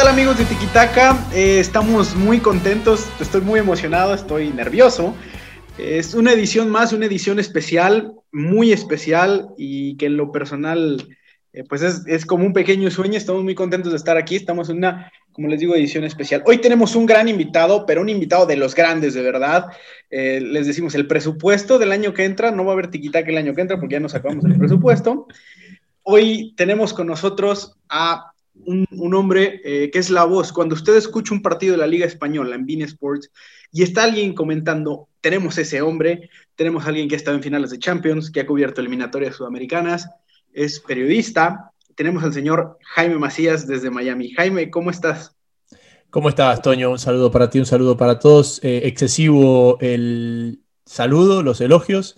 Hola, ¿qué tal amigos de Tikitaka? Eh, estamos muy contentos, estoy muy emocionado, estoy nervioso. Es una edición más, una edición especial, muy especial y que en lo personal, eh, pues es, es, como un pequeño sueño. Estamos muy contentos de estar aquí. Estamos en una, como les digo, edición especial. Hoy tenemos un gran invitado, pero un invitado de los grandes, de verdad. Eh, les decimos, el presupuesto del año que entra, no va a haber Tikitaka el año que entra porque ya nos acabamos el presupuesto. Hoy tenemos con nosotros a un, hombre eh, que es la voz. Cuando usted escucha un partido de la Liga Española en Bean Sports y está alguien comentando, tenemos ese hombre, tenemos alguien que ha estado en finales de Champions, que ha cubierto eliminatorias sudamericanas, es periodista. Tenemos al señor Jaime Macías desde Miami. Jaime, ¿cómo estás? ¿Cómo estás, Toño? Un saludo para ti, un saludo para todos. Eh, excesivo el saludo, los elogios.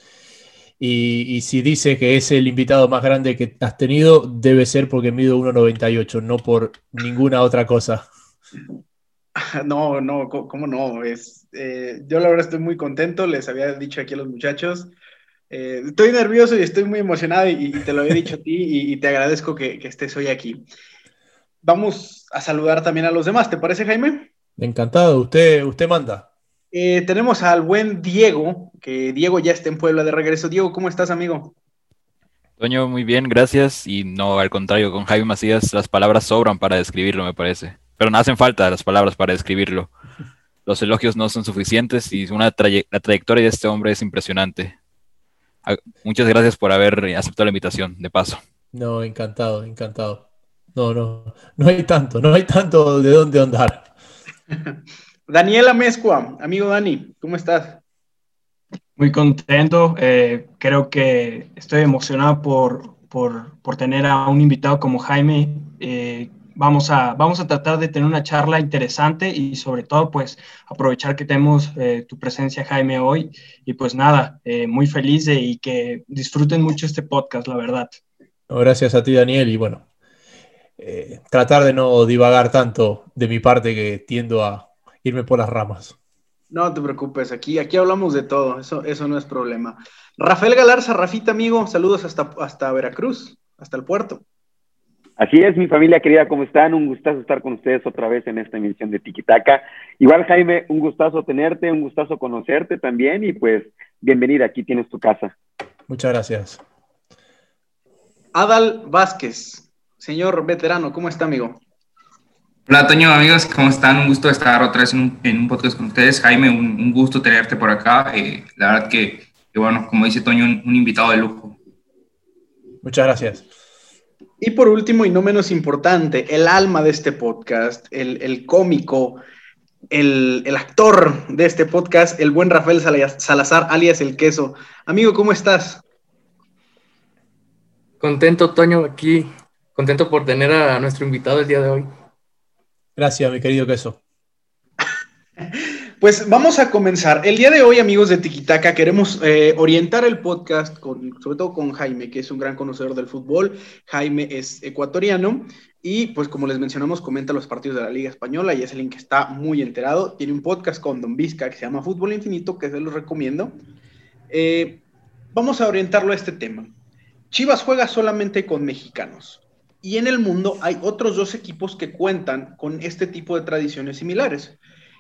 Y, si dice que es el invitado más grande que has tenido, debe ser porque mido 1,98, no por ninguna otra cosa. No, no, ¿cómo no? Es, eh, yo la verdad estoy muy contento, les había dicho aquí a los muchachos. Eh, estoy nervioso y estoy muy emocionado y, te lo he dicho a ti y, te agradezco que, que, estés hoy aquí. Vamos a saludar también a los demás, ¿te parece, Jaime? Encantado, usted, usted manda. Eh, tenemos al buen Diego, que Diego ya está en Puebla de regreso. Diego, ¿cómo estás, amigo? Toño, muy bien, gracias. Y no, al contrario, con Jaime Macías las palabras sobran para describirlo, me parece. Pero no hacen falta las palabras para describirlo. Los elogios no son suficientes y una la trayectoria de este hombre es impresionante. Muchas gracias por haber aceptado la invitación, de paso. No, encantado, encantado. No, no, no hay tanto, no hay tanto de dónde andar. Daniela Mezcua, amigo Dani, ¿cómo estás? Muy contento, eh, creo que estoy emocionado por, por, tener a un invitado como Jaime. Eh, vamos, a, vamos a tratar de tener una charla interesante y sobre todo pues aprovechar que tenemos eh, tu presencia Jaime hoy y pues nada, muy feliz de, y que disfruten mucho este podcast, la verdad. Gracias a ti Daniel y bueno, tratar de no divagar tanto de mi parte que tiendo a irme por las ramas. No te preocupes, aquí, aquí hablamos de todo, eso, eso no es problema. Rafael Galarza, Rafita, amigo, saludos hasta, hasta Veracruz, hasta el puerto. Así es, mi familia querida, ¿cómo están? Un gustazo estar con ustedes otra vez en esta emisión de Tiquitaca. Igual, Jaime, un gustazo tenerte, un gustazo conocerte también y pues bienvenida, aquí tienes tu casa. Muchas gracias. Adal Vázquez, señor veterano, ¿cómo está, amigo? Hola, Toño, amigos, ¿cómo están? Un gusto estar otra vez en un, podcast con ustedes. Jaime, un, gusto tenerte por acá. Eh, la verdad que, bueno, como dice Toño, un, invitado de lujo. Muchas gracias. Y por último, y no menos importante, el alma de este podcast, el, cómico, el, el, actor de este podcast, el buen Rafael Salazar, alias El Queso. Amigo, ¿cómo estás? Contento, Toño, aquí. Contento por tener a nuestro invitado el día de hoy. Gracias, mi querido queso. Pues vamos a comenzar. El día de hoy, amigos de Tiquitaca, queremos eh, orientar el podcast, con, sobre todo con Jaime, que es un gran conocedor del fútbol. Jaime es ecuatoriano y, pues, como les mencionamos, comenta los partidos de la Liga Española y es alguien que está muy enterado. Tiene un podcast con Don Vizca que se llama Fútbol Infinito, que se los recomiendo. Eh, vamos a orientarlo a este tema. Chivas juega solamente con mexicanos. Y en el mundo hay otros dos equipos que cuentan con este tipo de tradiciones similares.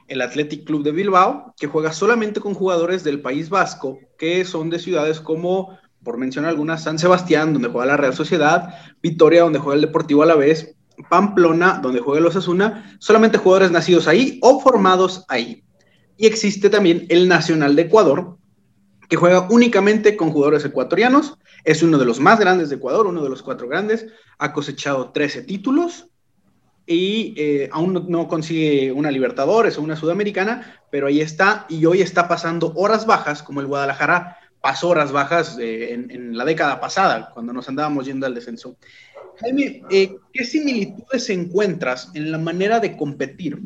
El Athletic Club de Bilbao, que juega solamente con jugadores del País Vasco, que son de ciudades como, por mencionar algunas, San Sebastián, donde juega la Real Sociedad, Vitoria, donde juega el Deportivo Alavés, Pamplona, donde juega el Osasuna, solamente jugadores nacidos ahí o formados ahí. Y existe también el Nacional de Ecuador, que juega únicamente con jugadores ecuatorianos, es uno de los más grandes de Ecuador, uno de los cuatro grandes, ha cosechado 13 títulos y eh, aún no, consigue una Libertadores o una Sudamericana, pero ahí está y hoy está pasando horas bajas, como el Guadalajara pasó horas bajas eh, en, la década pasada, cuando nos andábamos yendo al descenso. Jaime, eh, ¿qué similitudes encuentras en la manera de competir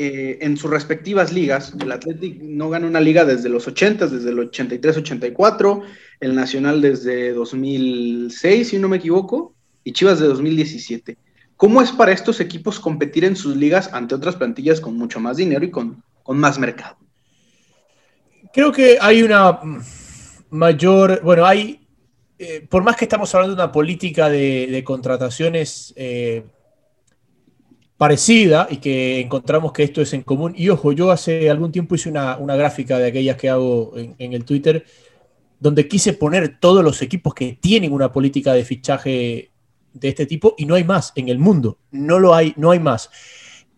en sus respectivas ligas. El Athletic no gana una liga desde los 80, desde el 83-84, el Nacional desde 2006, si no me equivoco, y Chivas de 2017. ¿Cómo es para estos equipos competir en sus ligas ante otras plantillas con mucho más dinero y con, con más mercado? Creo que hay una mayor, bueno, hay, eh, por más que estamos hablando de una política de, contrataciones eh, parecida y que encontramos que esto es en común. Y ojo, yo hace algún tiempo hice una, gráfica de aquellas que hago en, el Twitter, donde quise poner todos los equipos que tienen una política de fichaje de este tipo y no hay más en el mundo, no lo hay, no hay más.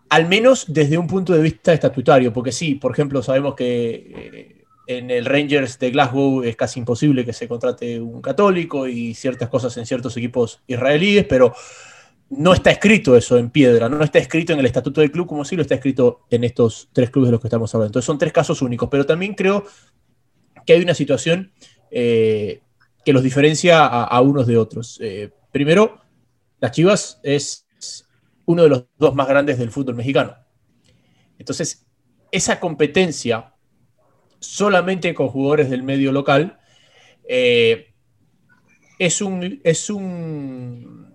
Al menos desde un punto de vista estatutario, porque sí, por ejemplo, sabemos que eh, en el Rangers de Glasgow es casi imposible que se contrate un católico y ciertas cosas en ciertos equipos israelíes, pero no está escrito eso en piedra, no está escrito en el estatuto del club como sí lo está escrito en estos tres clubes de los que estamos hablando. Entonces son tres casos únicos, pero también creo que hay una situación eh, que los diferencia a, unos de otros. Eh, primero, las Chivas es uno de los dos más grandes del fútbol mexicano. Entonces, esa competencia solamente con jugadores del medio local eh, es un, es un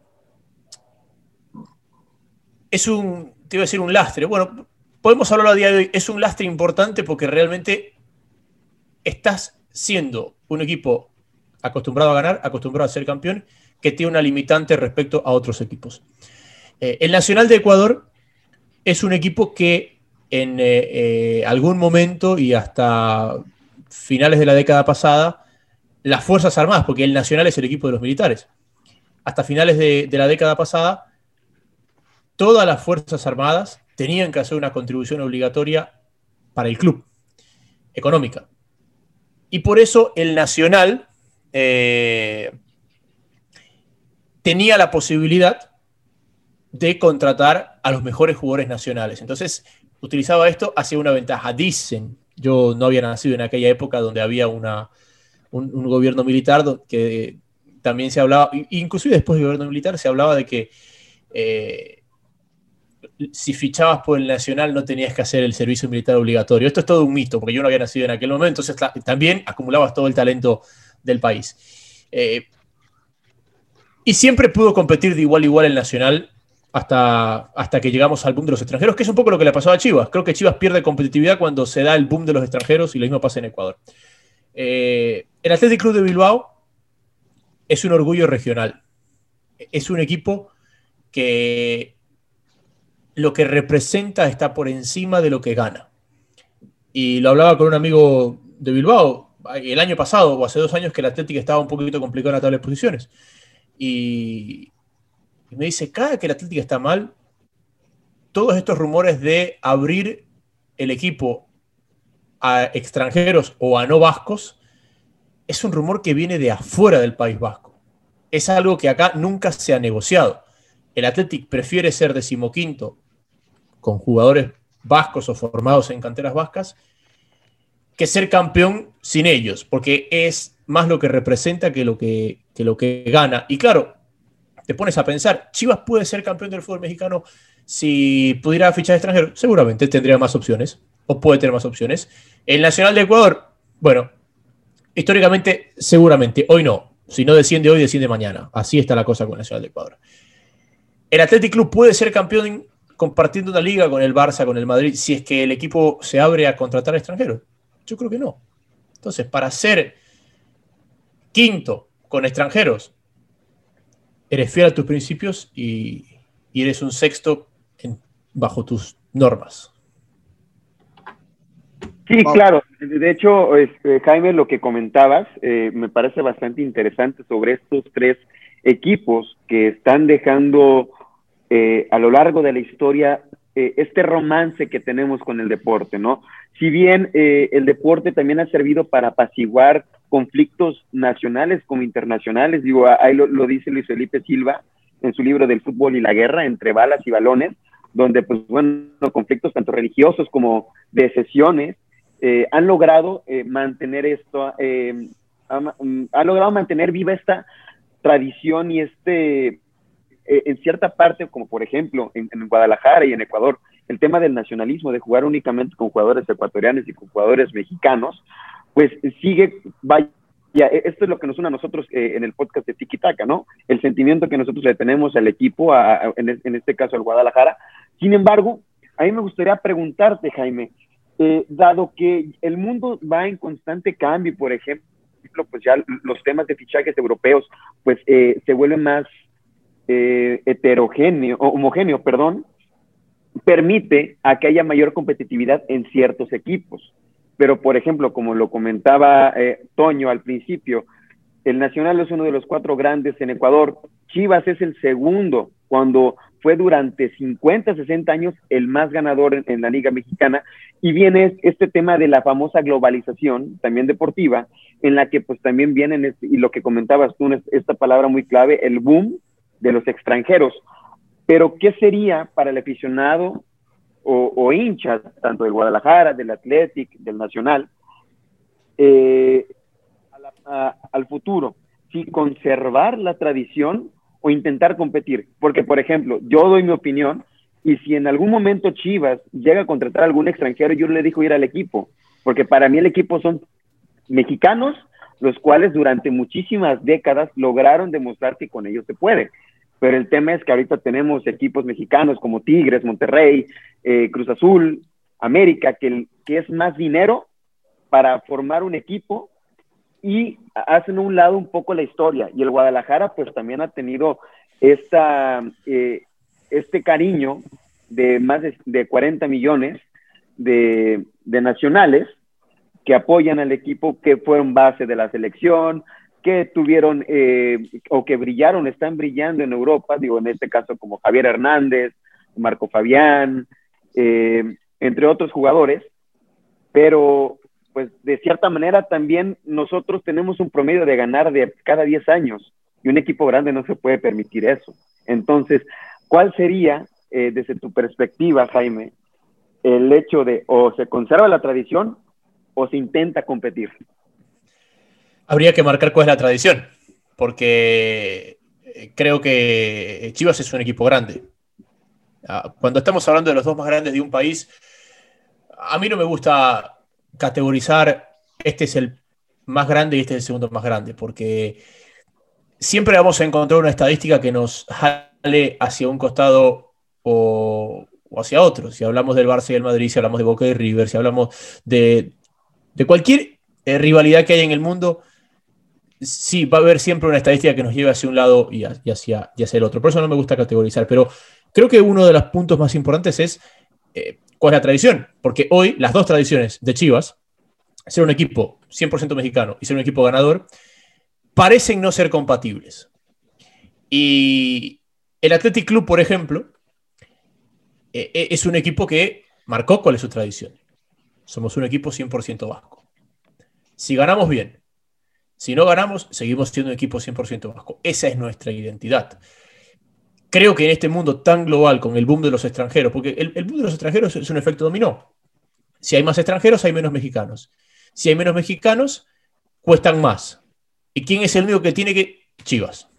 es un, te iba a decir un lastre. Bueno, podemos hablarlo a día de hoy. Es un lastre importante porque realmente estás siendo un equipo acostumbrado a ganar, acostumbrado a ser campeón, que tiene una limitante respecto a otros equipos. Eh, el Nacional de Ecuador es un equipo que en eh, eh, algún momento y hasta finales de la década pasada, las Fuerzas Armadas, porque el Nacional es el equipo de los militares, hasta finales de la década pasada, todas las Fuerzas Armadas tenían que hacer una contribución obligatoria para el club, económica. Y por eso el Nacional eh, tenía la posibilidad de contratar a los mejores jugadores nacionales. Entonces, utilizaba esto hacia una ventaja. Dicen, yo no había nacido en aquella época donde había una, un, gobierno militar que también se hablaba, inclusive después del gobierno militar se hablaba de que eh, si fichabas por el Nacional no tenías que hacer el servicio militar obligatorio. Esto es todo un mito, porque yo no había nacido en aquel momento, entonces también acumulabas todo el talento del país. Eh, y siempre pudo competir de igual a igual el Nacional hasta, hasta que llegamos al boom de los extranjeros, que es un poco lo que le pasó a Chivas. Creo que Chivas pierde competitividad cuando se da el boom de los extranjeros y lo mismo pasa en Ecuador. Eh, el Athletic Club de Bilbao es un orgullo regional. Es un equipo que lo que representa está por encima de lo que gana. Y lo hablaba con un amigo de Bilbao el año pasado o hace dos años que el Atlético estaba un poquito complicado en la tabla de posiciones. Y, me dice, cada que el Atlético está mal, todos estos rumores de abrir el equipo a extranjeros o a no vascos, es un rumor que viene de afuera del País Vasco. Es algo que acá nunca se ha negociado. El Athletic prefiere ser decimoquinto con jugadores vascos o formados en canteras vascas, que ser campeón sin ellos, porque es más lo que representa que lo que, lo que gana. Y claro, te pones a pensar, Chivas puede ser campeón del fútbol mexicano si pudiera fichar extranjero, seguramente tendría más opciones, o puede tener más opciones. El Nacional de Ecuador, bueno, históricamente, seguramente, hoy no. Si no desciende hoy, desciende mañana. Así está la cosa con el Nacional de Ecuador. El Athletic Club puede ser campeón compartiendo una liga con el Barça, con el Madrid, si es que el equipo se abre a contratar extranjeros? Yo creo que no. Entonces, para ser quinto con extranjeros, eres fiel a tus principios y, eres un sexto bajo tus normas. Sí, claro. De hecho, este, Jaime, lo que comentabas eh, me parece bastante interesante sobre estos tres equipos que están dejando eh, a lo largo de la historia eh, este romance que tenemos con el deporte, ¿no? Si bien eh, el deporte también ha servido para apaciguar conflictos nacionales como internacionales, digo, ahí lo, dice Luis Felipe Silva en su libro del fútbol y la guerra entre balas y balones, donde, pues, bueno, conflictos tanto religiosos como de sesiones han logrado mantener esto, ha, mm, ha logrado mantener viva esta tradición y este eh, en cierta parte, como por ejemplo en, Guadalajara y en Ecuador, el tema del nacionalismo, de jugar únicamente con jugadores ecuatorianos y con jugadores mexicanos, pues sigue, vaya, esto es lo que nos une a nosotros eh, en el podcast de Tiki Taka, ¿no? El sentimiento que nosotros le tenemos al equipo, en, este caso al Guadalajara. Sin embargo, a mí me gustaría preguntarte, Jaime, eh, dado que el mundo va en constante cambio, por ejemplo, pues ya los temas de fichajes europeos, pues se vuelven más eh, heterogéneo, homogéneo, perdón, permite a que haya mayor competitividad en ciertos equipos. Pero, por ejemplo, como lo comentaba eh, Toño al principio, el Nacional es uno de los cuatro grandes en Ecuador. Chivas es el segundo, cuando fue durante 50, 60 años el más ganador en, la Liga Mexicana. Y viene este tema de la famosa globalización, también deportiva, en la que pues también vienen, y lo que comentabas tú, esta palabra muy clave, el boom de los extranjeros. Pero, ¿qué sería para el aficionado o, hinchas, tanto del Guadalajara, del Athletic, del Nacional, eh, al futuro? Si conservar la tradición o intentar competir. Porque, por ejemplo, yo doy mi opinión y si en algún momento Chivas llega a contratar a algún extranjero, yo le digo ir al equipo. Porque para mí el equipo son mexicanos, los cuales durante muchísimas décadas lograron demostrar que con ellos se puede pero el tema es que ahorita tenemos equipos mexicanos como Tigres, Monterrey, eh, Cruz Azul, América, que, que es más dinero para formar un equipo y hacen a un lado un poco la historia. Y el Guadalajara pues también ha tenido esta, eh, este cariño de más de, 40 millones de, de nacionales que apoyan al equipo, que fueron base de la selección, que tuvieron eh, o que brillaron, están brillando en Europa, digo, en este caso como Javier Hernández, Marco Fabián, eh, entre otros jugadores, pero pues de cierta manera también nosotros tenemos un promedio de ganar de cada 10 años y un equipo grande no se puede permitir eso. Entonces, ¿cuál sería, eh, desde tu perspectiva, Jaime, el hecho de o se conserva la tradición o se intenta competir? Habría que marcar cuál es la tradición, porque eh, creo que Chivas es un equipo grande. Ah, cuando estamos hablando de los dos más grandes de un país, a mí no me gusta categorizar este es el más grande y este es el segundo más grande, porque siempre vamos a encontrar una estadística que nos jale hacia un costado o, hacia otro. Si hablamos del Barça y del Madrid, si hablamos de Boca y River, si hablamos de, cualquier eh, rivalidad que hay en el mundo, sí, va a haber siempre una estadística que nos lleve hacia un lado y, hacia, el otro. Por eso no me gusta categorizar, pero creo que uno de los puntos más importantes es eh, cuál es la tradición, porque hoy las dos tradiciones de Chivas, ser un equipo 100% mexicano y ser un equipo ganador, parecen no ser compatibles. Y el Athletic Club, por ejemplo, eh, es un equipo que marcó cuál es su tradición. Somos un equipo 100% vasco. Si ganamos bien, si no ganamos, seguimos siendo un equipo 100% vasco. Esa es nuestra identidad. Creo que en este mundo tan global, con el boom de los extranjeros, porque el, boom de los extranjeros es un efecto dominó. Si hay más extranjeros, hay menos mexicanos. Si hay menos mexicanos, cuestan más. ¿Y quién es el único que tiene que...? Chivas.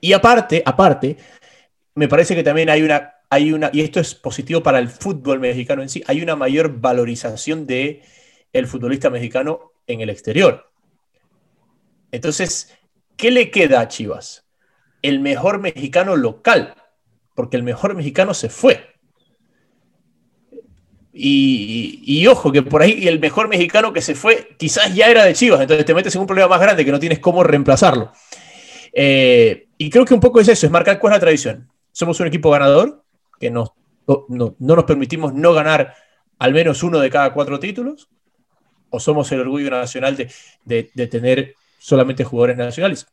Y aparte, aparte, me parece que también hay una, hay una, y esto es positivo para el fútbol mexicano en sí, hay una mayor valorización de el futbolista mexicano en el exterior. Entonces, ¿qué le queda a Chivas? El mejor mexicano local, porque el mejor mexicano se fue. Y, ojo, que por ahí el mejor mexicano que se fue quizás ya era de Chivas, entonces te metes en un problema más grande que no tienes cómo reemplazarlo. Eh, y creo que un poco es eso, es marcar cuál es la tradición. Somos un equipo ganador, que no, no, nos permitimos no ganar al menos uno de cada cuatro títulos, o somos el orgullo nacional de, de tener solamente jugadores nacionales.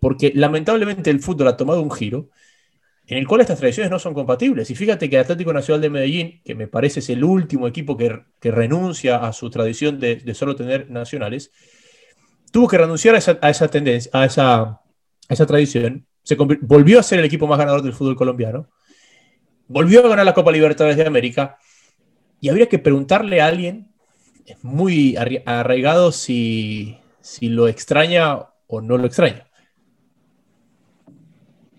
Porque lamentablemente el fútbol ha tomado un giro en el cual estas tradiciones no son compatibles. Y fíjate que Atlético Nacional de Medellín, que me parece es el último equipo que, renuncia a su tradición de, solo tener nacionales, tuvo que renunciar a esa, tendencia, a esa, esa tradición. Se volvió a ser el equipo más ganador del fútbol colombiano. Volvió a ganar la Copa Libertadores de América. Y habría que preguntarle a alguien muy arraigado si, si lo extraña o no lo extraña.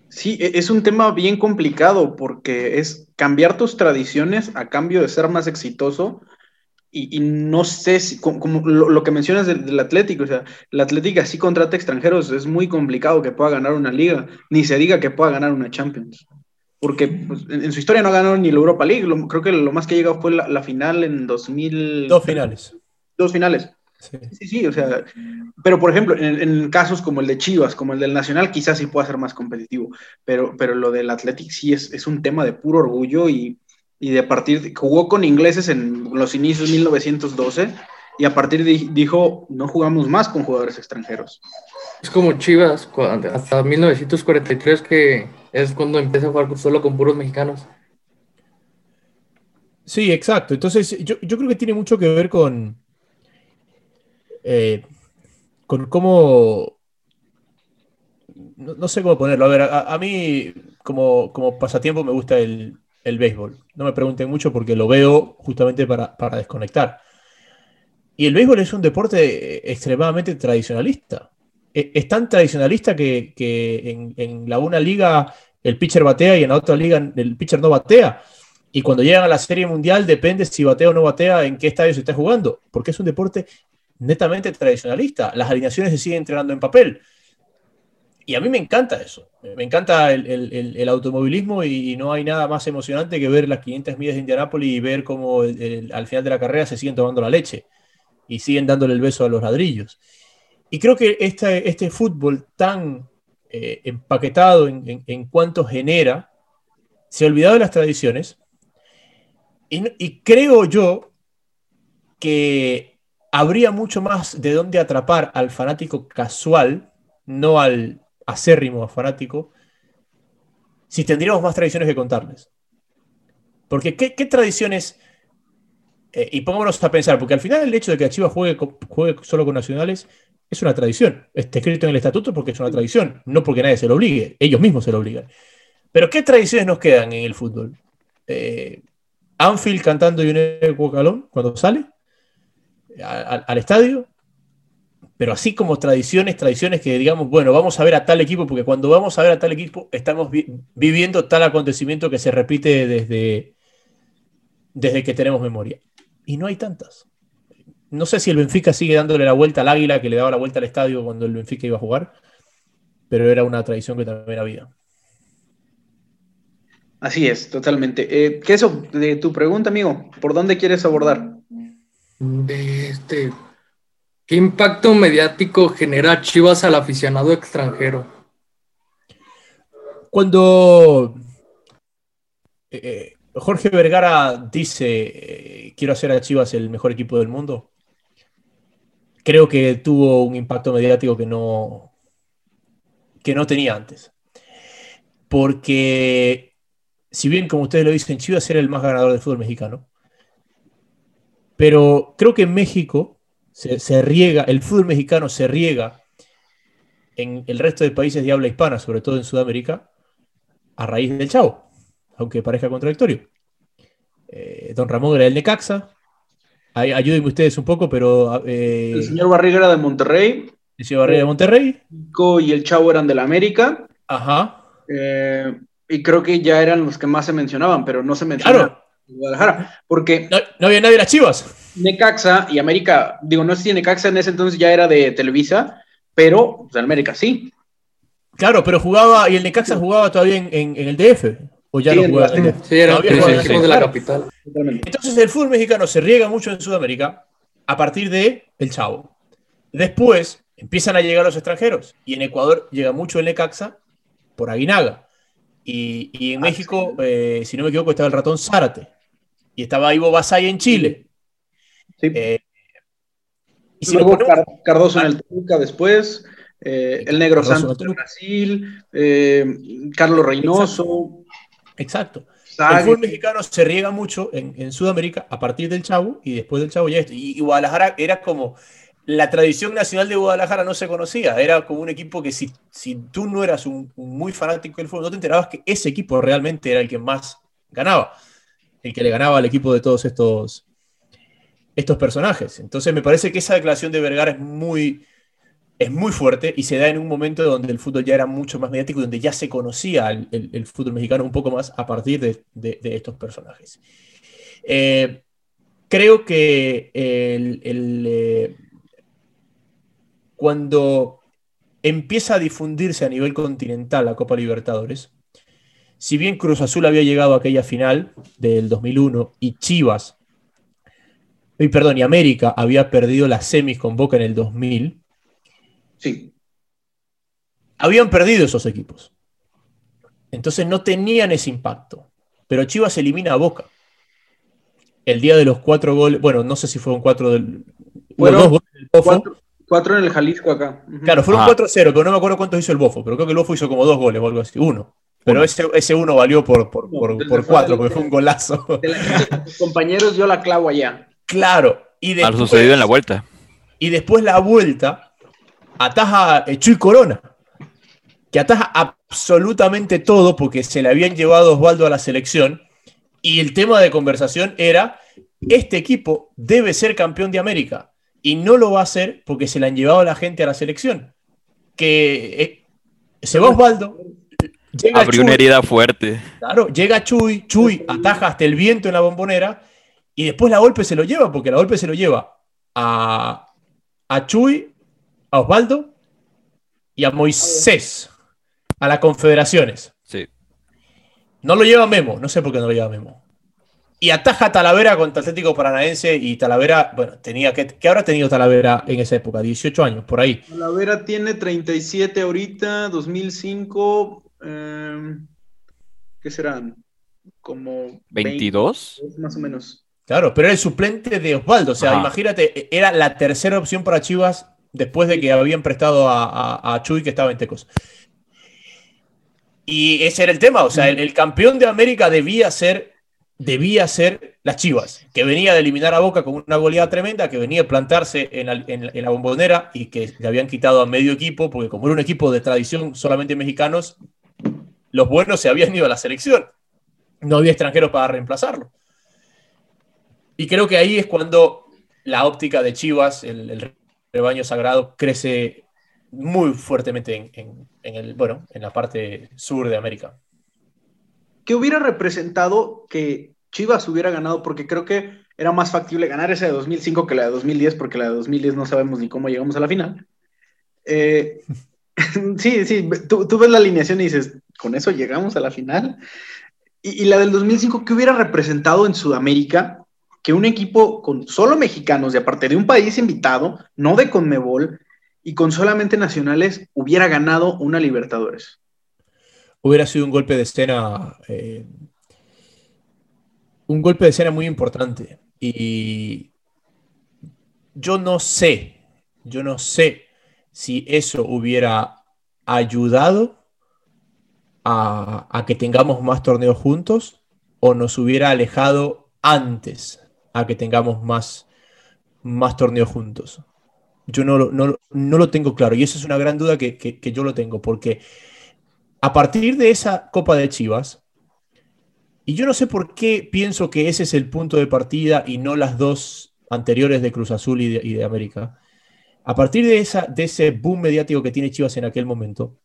Sí, e, es un tema bien complicado porque es cambiar tus tradiciones a cambio de ser más exitoso. Y, no sé si, como, lo, que mencionas del, Atlético, o sea, el Atlético así contrata extranjeros, es muy complicado que pueda ganar una liga, ni se diga que pueda ganar una Champions. Porque pues, en, su historia no ganado ni la Europa League, creo que lo más que ha llegado fue la, la final en 2000. Dos finales. Dos finales. Sí. sí, o sea, pero por ejemplo, en, casos como el de Chivas, como el del Nacional, quizás sí pueda ser más competitivo, pero, pero lo del Athletic sí es, un tema de puro orgullo y, y de partir, jugó con ingleses en los inicios de 1912 y a partir de dijo, no jugamos más con jugadores extranjeros. Es como Chivas, hasta 1943 que es cuando empieza a jugar solo con puros mexicanos. Sí, exacto. Entonces, yo, creo que tiene mucho que ver con, eh, con cómo... No, sé cómo ponerlo. A ver, a, mí como, como, pasatiempo me gusta el, el, béisbol. No me pregunten mucho porque lo veo justamente para, para desconectar. Y el béisbol es un deporte extremadamente tradicionalista. E, es tan tradicionalista que, en, la una liga el pitcher batea y en la otra liga el pitcher no batea. Y cuando llegan a la Serie Mundial depende si batea o no batea, en qué estadio se está jugando, porque es un deporte netamente tradicionalista. Las alineaciones se siguen entrenando en papel. Y a mí me encanta eso. Me encanta el, automovilismo y, no hay nada más emocionante que ver las 500 millas de Indianápolis y ver cómo al final de la carrera se siguen tomando la leche y siguen dándole el beso a los ladrillos. Y creo que este, este fútbol tan eh, empaquetado en, cuanto genera, se ha olvidado de las tradiciones. Y, creo yo que habría mucho más de dónde atrapar al fanático casual, no al acérrimo fanático, si tendríamos más tradiciones que contarles. Porque ¿qué, qué tradiciones eh, y pongámonos a pensar, porque al final el hecho de que Chivas juegue, juegue solo con nacionales es una tradición. Está escrito en el estatuto porque es una tradición, no porque nadie se lo obligue, ellos mismos se lo obligan. Pero ¿qué tradiciones nos quedan en el fútbol? Eh, Anfield cantando un Calón cuando sale al, estadio, pero así como tradiciones, tradiciones que digamos, bueno, vamos a ver a tal equipo, porque cuando vamos a ver a tal equipo estamos viviendo tal acontecimiento que se repite desde, desde que tenemos memoria y no hay tantas. No sé si el Benfica sigue dándole la vuelta al águila que le daba la vuelta al estadio cuando el Benfica iba a jugar, pero era una tradición que también había. Así es, totalmente. Eh, ¿Qué eso de tu pregunta, amigo? ¿Por dónde quieres abordar? este, ¿Qué impacto mediático genera Chivas al aficionado extranjero? Cuando eh, eh, Jorge Vergara dice, eh, quiero hacer a Chivas el mejor equipo del mundo. Creo que tuvo un impacto mediático que no, que no tenía antes. Porque, si bien, como ustedes lo dicen, Chivas era el más ganador del fútbol mexicano, pero creo que en México se, se riega, el fútbol mexicano se riega en el resto de países de habla hispana, sobre todo en Sudamérica, a raíz del Chavo aunque parezca contradictorio. Eh, don Ramón era el Necaxa. ayúdenme ustedes un poco, pero. Eh, el señor Barriga era de Monterrey. El señor Barriga de Monterrey. Y el Chavo eran de la América. Ajá. Eh, y creo que ya eran los que más se mencionaban, pero no se mencionaban claro. Guadalajara. Porque. No, había nadie de las chivas. Necaxa y América, digo, no sé si Necaxa en ese entonces ya era de Televisa, pero pues, América sí. Claro, pero jugaba, y el Necaxa jugaba todavía en, en el DF. O ya no juega. Sí, era de la capital. Entonces el fútbol mexicano se riega mucho en Sudamérica a partir de El Chavo. Después empiezan a llegar los extranjeros y en Ecuador llega mucho el Necaxa por Aguinaga. Y, y en ah, México, eh, si no me equivoco, estaba el ratón Zárate. Y estaba Ivo Basay en Chile. Sí. Eh, y Luego Cardoso en el Toluca después, eh, el Negro Santos en Brasil, Carlos Reynoso. Exacto. El fútbol mexicano se riega mucho en, Sudamérica a partir del Chavo y después del Chavo ya esto. Y, Guadalajara era como la tradición nacional de Guadalajara no se conocía. Era como un equipo que si, si tú no eras un, muy fanático del fútbol, no te enterabas que ese equipo realmente era el que más ganaba. El que le ganaba al equipo de todos estos, estos personajes. Entonces me parece que esa declaración de Vergara es muy, es muy fuerte y se da en un momento donde el fútbol ya era mucho más mediático, donde ya se conocía el, fútbol mexicano un poco más a partir de, estos personajes. Eh, creo que eh, cuando empieza a difundirse a nivel continental la Copa Libertadores, si bien Cruz Azul había llegado a aquella final del 2001 y Chivas, y perdón, y América había perdido las semis con Boca en el 2000, Sí. Habían perdido esos equipos. Entonces no tenían ese impacto. Pero Chivas elimina a Boca. el día de los cuatro goles, bueno, no sé si fueron cuatro del... Fueron dos goles del Bofo. Cuatro, cuatro en el Jalisco acá. Ujú. Claro, fueron Ah. 4-0, pero no me acuerdo cuántos hizo el Bofo, pero creo que el Bofo hizo como dos goles o algo así, uno. Pero ese, ese uno valió por, por, No, por, cuatro, porque fue un golazo. De la compañeros yo la clavo allá. claro. Y después, sucedido en la vuelta. y después la vuelta ataja Chuy Corona, que ataja absolutamente todo porque se le habían llevado a Osvaldo a la selección. Y el tema de conversación era, este equipo debe ser campeón de América. Y no lo va a hacer porque se le han llevado a la gente a la selección. Que eh, se va Osvaldo, llega Abrió una Chuy, herida fuerte. Claro, llega Chuy, Chuy ataja hasta el viento en la bombonera y después la golpe se lo lleva, porque la golpe se lo lleva a, a Chuy, a Osvaldo y a Moisés, a las confederaciones. Sí. No lo lleva Memo, no sé por qué no lo lleva Memo. Y ataja a Talavera contra Atlético Paranaense y Talavera, bueno, tenía que, ¿qué habrá tenido Talavera en esa época? 18 años, por ahí. Talavera tiene 37 ahorita, 2005. eh, ¿Qué serán? Como 22. 20, más o menos. Claro, pero era el suplente de Osvaldo. O sea, Ajá. imagínate, era la tercera opción para Chivas después de que habían prestado a, a- a Chuy que estaba en Tecos. Y ese era el tema. O sea, el, el campeón de América debía ser, debía ser las Chivas, que venía de eliminar a Boca con una goleada tremenda, que venía a plantarse en la, en- en la bombonera y que le habían quitado a medio equipo, porque como era un equipo de tradición solamente mexicanos, los buenos se habían ido a la selección. No había extranjeros para reemplazarlo. Y creo que ahí es cuando la óptica de Chivas, el, el rebaño sagrado, crece muy fuertemente en, el, bueno, en la parte sur de América. ¿Qué hubiera representado que Chivas hubiera ganado? Porque creo que era más factible ganar esa de 2005 que la de 2010, porque la de 2010 no sabemos ni cómo llegamos a la final. Eh, sí, sí, tú, tú ves la alineación y dices, ¿con eso llegamos a la final? Y, y la del 2005, ¿qué hubiera representado en Sudamérica que un equipo con solo mexicanos y aparte de un país invitado, no de Conmebol, y con solamente nacionales, hubiera ganado una Libertadores? Hubiera sido un golpe de escena, eh, un golpe de escena muy importante. Y yo no sé, yo no sé si eso hubiera ayudado a, a que tengamos más torneos juntos o nos hubiera alejado antes a que tengamos más, más torneos juntos. Yo no, no, no lo tengo claro y eso es una gran duda que, que- yo lo tengo porque a partir de esa Copa de Chivas, y yo no sé por qué pienso que ese es el punto de partida y no las dos anteriores de Cruz Azul y de, y de América, a partir de, esa, de ese boom mediático que tiene Chivas en aquel momento,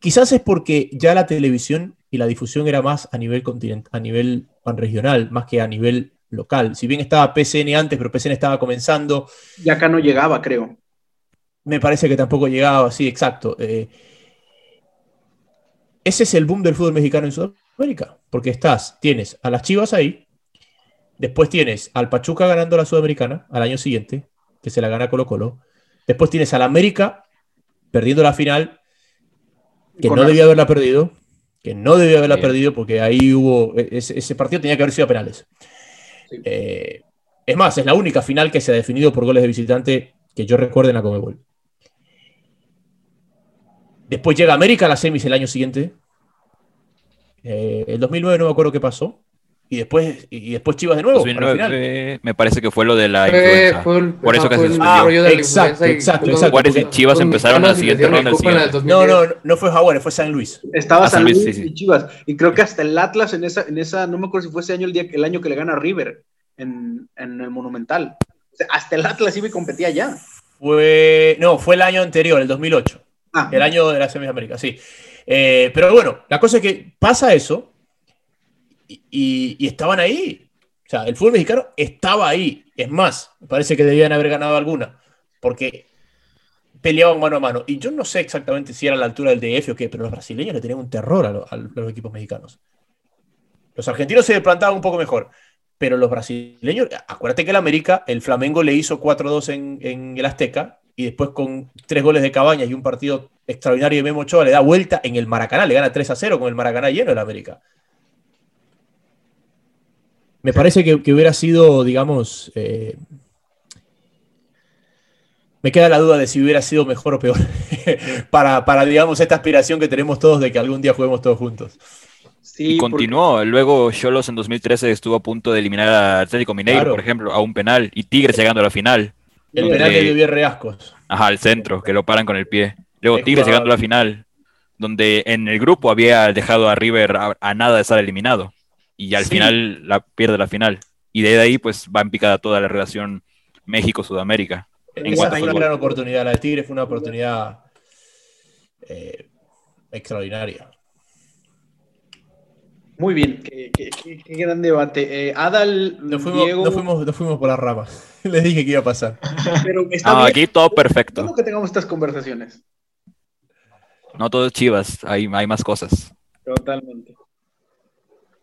quizás es porque ya la televisión y la difusión era más a nivel, continent, a nivel regional, más que a nivel local. Si bien estaba PCN antes, pero PCN estaba comenzando, Y acá no llegaba, creo. me parece que tampoco llegaba así, exacto. Eh, ese es el boom del fútbol mexicano en Sudamérica, porque estás, tienes a las Chivas ahí, después tienes al Pachuca ganando la Sudamericana al año siguiente, que se la gana Colo Colo, después tienes al América perdiendo la final, que Con no la- debía haberla perdido, que no debía haberla Sí. perdido porque ahí hubo, e, ese, ese partido tenía que haber sido a penales. Eh, es más, es la única final que se ha definido por goles de visitante que yo recuerde en la Comebol. Después llega América a la semis el año siguiente. Eh, el 2009 no me acuerdo qué pasó. Y después, y después Chivas de nuevo. para la final. 2009 me parece que fue lo de la Fue, influenza. fue el, Por eso ajá, que se el suspendió. la Exacto, exacto, fue exacto. Juárez y Chivas empezaron la siguiente ronda el. No, 2010. no, no fue Jaguares, fue San Luis. Estaba Ah, San San Luis, Luis sí, sí. y Chivas. Y creo que hasta el Atlas en esa, en esa, no me acuerdo si fue ese año el, día, el año que le gana a River en, en el Monumental. O sea, hasta el Atlas iba y competía ya. Fue, no, fue el año anterior, el 2008. Ah, El año de la semis sí. Eh, pero bueno, la cosa es que pasa eso y, estaban ahí. O sea, el fútbol mexicano estaba ahí. Es más, me parece que debían haber ganado alguna, porque peleaban mano a mano. Y yo no sé exactamente si era a la altura del DF o qué, pero los brasileños le tenían un terror a, lo- a los equipos mexicanos. Los argentinos se plantaban un poco mejor, pero los brasileños, acuérdate que el América, el Flamengo le hizo 4-2 en, en el Azteca y después con tres goles de Cabañas y un partido extraordinario de Memo Ochoa le da vuelta en el Maracaná, le gana 3 0 con el Maracaná lleno el América. Me parece que, que hubiera sido, digamos, eh, me queda la duda de si hubiera sido mejor o peor para, para, digamos, esta aspiración que tenemos todos de que algún día juguemos todos juntos. Sí, y continuó. Porque... Luego Cholos en 2013 estuvo a punto de eliminar a Atlético Mineiro, claro. por ejemplo, a un penal. Y Tigres llegando a la final. El donde... penal de Reascos. Ajá, al centro, que lo paran con el pie. Luego Tigres llegando a la final, donde en el grupo había dejado a River a, a nada de estar eliminado. Y al sí. final la, pierde la final. Y de ahí pues va en picada toda la relación México-Sudamérica. En Esa fue una gran oportunidad. La de Tigres fue una oportunidad eh, extraordinaria. Muy bien, qué, qué, qué, qué gran debate. Eh, Adal, nos fuimos, Diego... nos, fuimos, nos fuimos por las ramas. Les dije que iba a pasar. Pero está no, bien. aquí todo perfecto. ¿Cómo que tengamos estas conversaciones? No todo es chivas, hay, hay más cosas. Totalmente.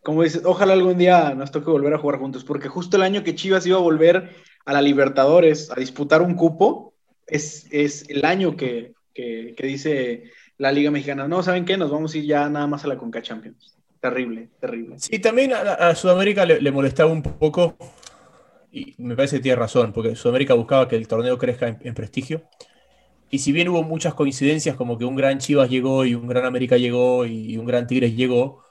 Como dices, ojalá algún día nos toque volver a jugar juntos, porque justo el año que Chivas iba a volver a la Libertadores a disputar un cupo, es, es el año que, que, dice la Liga Mexicana, no, ¿saben qué? Nos vamos a ir ya nada más a la Conca Champions. Terrible, terrible. Sí, también a, Sudamérica le, le, molestaba un poco, y me parece que tiene razón, porque Sudamérica buscaba que el torneo crezca en, en prestigio. Y si bien hubo muchas coincidencias, como que un gran Chivas llegó y un gran América llegó y un gran Tigres llegó,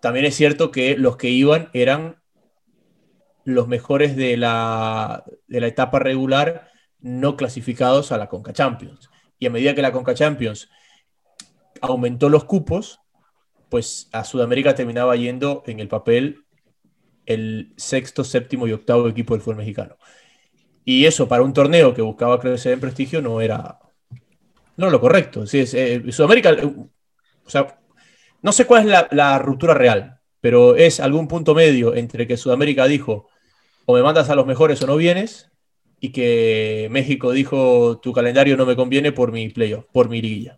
también es cierto que los que iban eran los mejores de la, de la etapa regular no clasificados a la Conca Champions. Y a medida que la Conca Champions aumentó los cupos, pues a Sudamérica terminaba yendo en el papel el sexto, séptimo y octavo equipo del fútbol mexicano. Y eso para un torneo que buscaba crecer en prestigio no era, no lo correcto. Es, eh, Sudamérica, o sea, no sé cuál es la, la, ruptura real, pero es algún punto medio entre que Sudamérica dijo o me mandas a los mejores o no vienes, y que México dijo tu calendario no me conviene por mi playoff, por mi liguilla.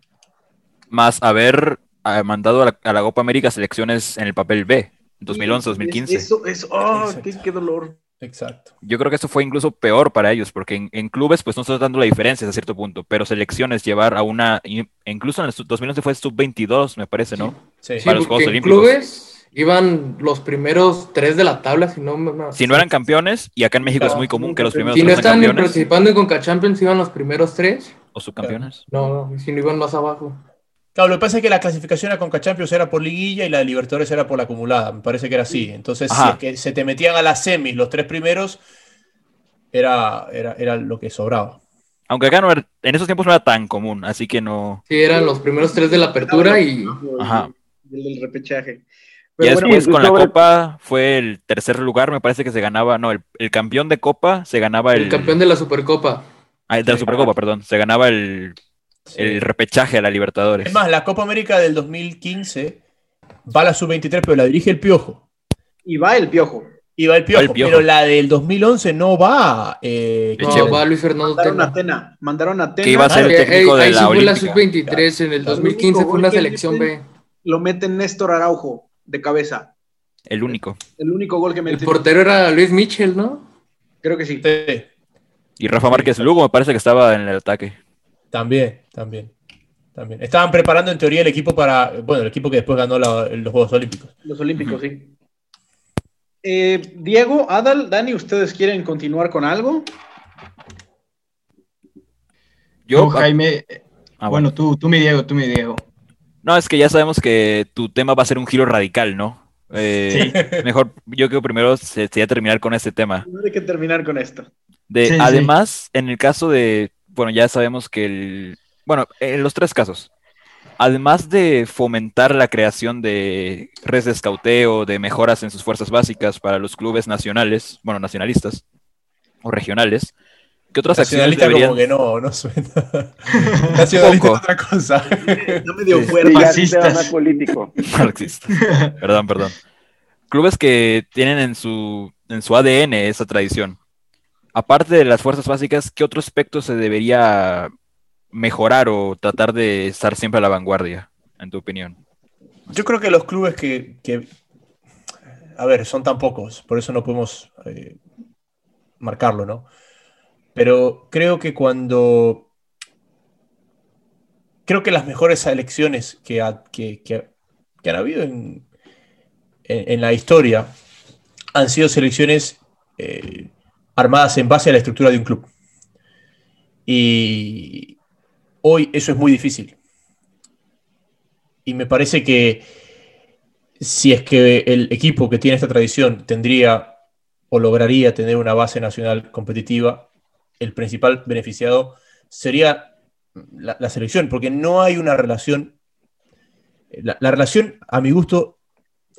Más haber eh, mandado a la, a la, Copa América selecciones en el papel B, 2011-2015. Eso, eso, oh, qué, qué, dolor. Exacto. Yo creo que esto fue incluso peor para ellos, porque en, en clubes pues no está dando la diferencia a cierto punto, pero selecciones llevar a una, incluso en el 2011 fue sub-22, me parece, ¿no? Sí, sí. Para sí, los Juegos Olímpicos. Clubes iban los primeros tres de la tabla, si no, no si no eran campeones, y acá en México es muy común que los primeros si no estaban participando en Conca Champions, iban los primeros tres. ¿O subcampeones? No, no, si no iban más abajo. Claro, lo que pasa es que la clasificación a Conca Champions era por liguilla y la de Libertadores era por la acumulada. Me parece que era así. Entonces, Ajá. si es que se te metían a las semis los tres primeros, era, era, era lo que sobraba. Aunque acá no era, en esos tiempos no era tan común, así que no. Sí, eran los primeros tres de la apertura y. Ajá. El del repechaje. Pero ya bueno, después con sobre... la Copa fue el tercer lugar, me parece que se ganaba, no, el, el campeón de Copa se ganaba el... El campeón de la Supercopa. Ah, de la Supercopa, perdón, se ganaba el. El repechaje a la Libertadores. Es más, la Copa América del 2015 va a la Sub-23, pero la dirige el Piojo. Y va el Piojo. Y va el Piojo, el piojo. pero la del 2011 no va... Eh, no, va Luis Fernando Mandaron a Tena. Mandaron a Tena. Que iba a ser el técnico ah, de la Ahí fue la Sub-23, en el 2015 fue una selección B. Lo mete Néstor Araujo de cabeza. El único. El único gol que me El portero era Luis Mitchell, ¿no? Creo que sí. sí. Y Rafa Márquez Lugo me parece que estaba en el ataque. También, también. También. Estaban preparando en teoría el equipo para. Bueno, el equipo que después ganó la, los Juegos Olímpicos. Los Olímpicos, uh -huh. sí. Eh, Diego, Adal, Dani, ¿ustedes quieren continuar con algo? Yo, no, Jaime. Ah, bueno, bueno, tú, tú mi Diego, tú mi Diego. No, es que ya sabemos que tu tema va a ser un giro radical, ¿no? Eh, sí. Mejor, yo creo primero sería terminar con este tema. Hay que terminar con esto. De, sí, además, sí. en el caso de, bueno, ya sabemos que el, bueno, en los tres casos, además de fomentar la creación de redes de escauteo, de mejoras en sus fuerzas básicas para los clubes nacionales, bueno, nacionalistas o regionales, ¿Qué otras acciones deberían? como que no, no suena. Nacionalista es otra cosa. No me dio fuerte. Marxistas. político. Marxista. Perdón, perdón. Clubes que tienen en su, en su ADN esa tradición. Aparte de las fuerzas básicas, ¿qué otro aspecto se debería mejorar o tratar de estar siempre a la vanguardia, en tu opinión? Yo creo que los clubes que, a ver, son tan pocos, por eso no podemos eh, marcarlo, ¿no? Pero creo que cuando. Creo que las mejores elecciones que, ha, que, que, han habido en, en, en, la historia han sido selecciones eh, armadas en base a la estructura de un club. Y hoy eso es muy difícil. Y me parece que si es que el equipo que tiene esta tradición tendría o lograría tener una base nacional competitiva, el principal beneficiado sería la, selección, porque no hay una relación, la, relación a mi gusto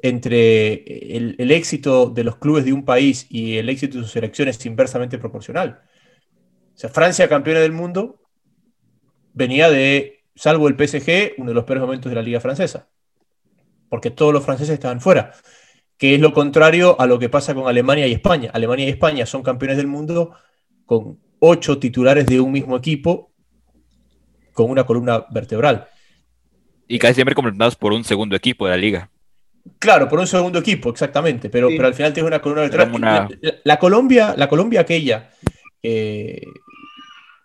entre el, éxito de los clubes de un país y el éxito de sus selecciones es inversamente proporcional. O sea, Francia, campeona del mundo, venía de, salvo el PSG, uno de los peores momentos de la liga francesa, porque todos los franceses estaban fuera, que es lo contrario a lo que pasa con Alemania y España. Alemania y España son campeones del mundo con ocho titulares de un mismo equipo con una columna vertebral. Y casi siempre complementados por un segundo equipo de la liga. Claro, por un segundo equipo, exactamente, pero, pero al final tiene una columna vertebral. La, Colombia, la Colombia aquella,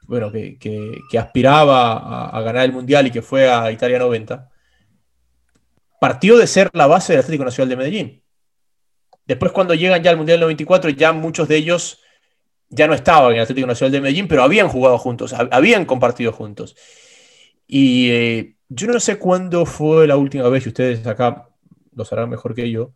bueno, que, aspiraba a, ganar el Mundial y que fue a Italia 90, partió de ser la base del Atlético Nacional de Medellín. Después cuando llegan ya al Mundial 94, ya muchos de ellos ya no estaban en el Atlético Nacional de Medellín, pero habían jugado juntos, habían compartido juntos. Y eh, yo no sé cuándo fue la última vez, y ustedes acá lo sabrán mejor que yo,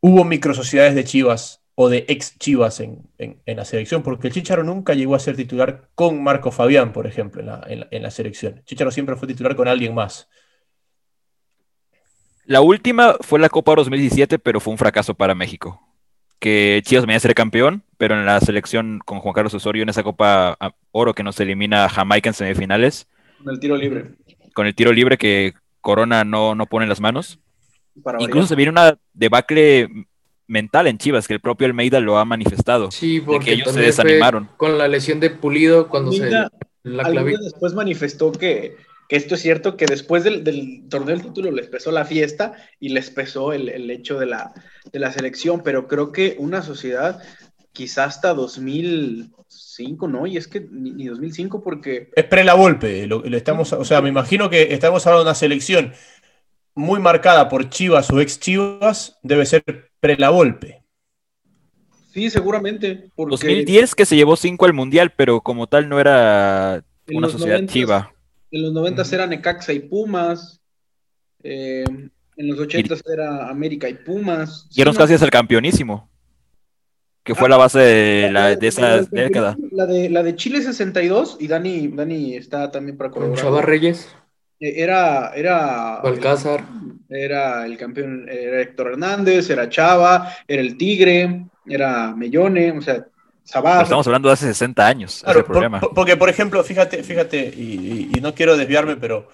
hubo microsociedades de Chivas o de ex Chivas en, la selección, porque el Chicharo nunca llegó a ser titular con Marco Fabián, por ejemplo, en la, selección. Chicharo siempre fue titular con alguien más. La última fue la Copa 2017, pero fue un fracaso para México. Que Chivas venía a ser campeón, pero en la selección con Juan Carlos Osorio, en esa Copa Oro que nos elimina a Jamaica en semifinales. Con el tiro libre. Con el tiro libre que Corona no, no pone las manos. Incluso se viene una debacle mental en Chivas, que el propio Almeida lo ha manifestado. Sí, porque ellos se desanimaron. Con la lesión de Pulido, cuando se. La después manifestó que, esto es cierto, que después del, torneo del título les pesó la fiesta y les pesó el, hecho de la, de la selección, pero creo que una sociedad quizás hasta 2005, ¿no? Y es que ni, 2005 porque... Es pre la golpe, lo, estamos, o sea, me imagino que estamos hablando de una selección muy marcada por Chivas o ex Chivas, debe ser pre-la Volpe. Sí, seguramente. Porque... 2010 que se llevó 5 al Mundial, pero como tal no era una sociedad chiva. En los 90 eran Necaxa y Pumas. Eh, en los 80 era América y Pumas. Y casi hasta el campeonísimo. Que fue ah, la base de, la, de esa década. La de, la de Chile 62, y Dani, Dani está también para colaborar. Chava Reyes. Eh, era, era. Alcázar. Era el campeón, era Héctor Hernández, era Chava, era el Tigre, era Mellone, o sea. Estamos hablando de hace 60 años. porque, por ejemplo, fíjate, fíjate, y, no quiero desviarme, pero,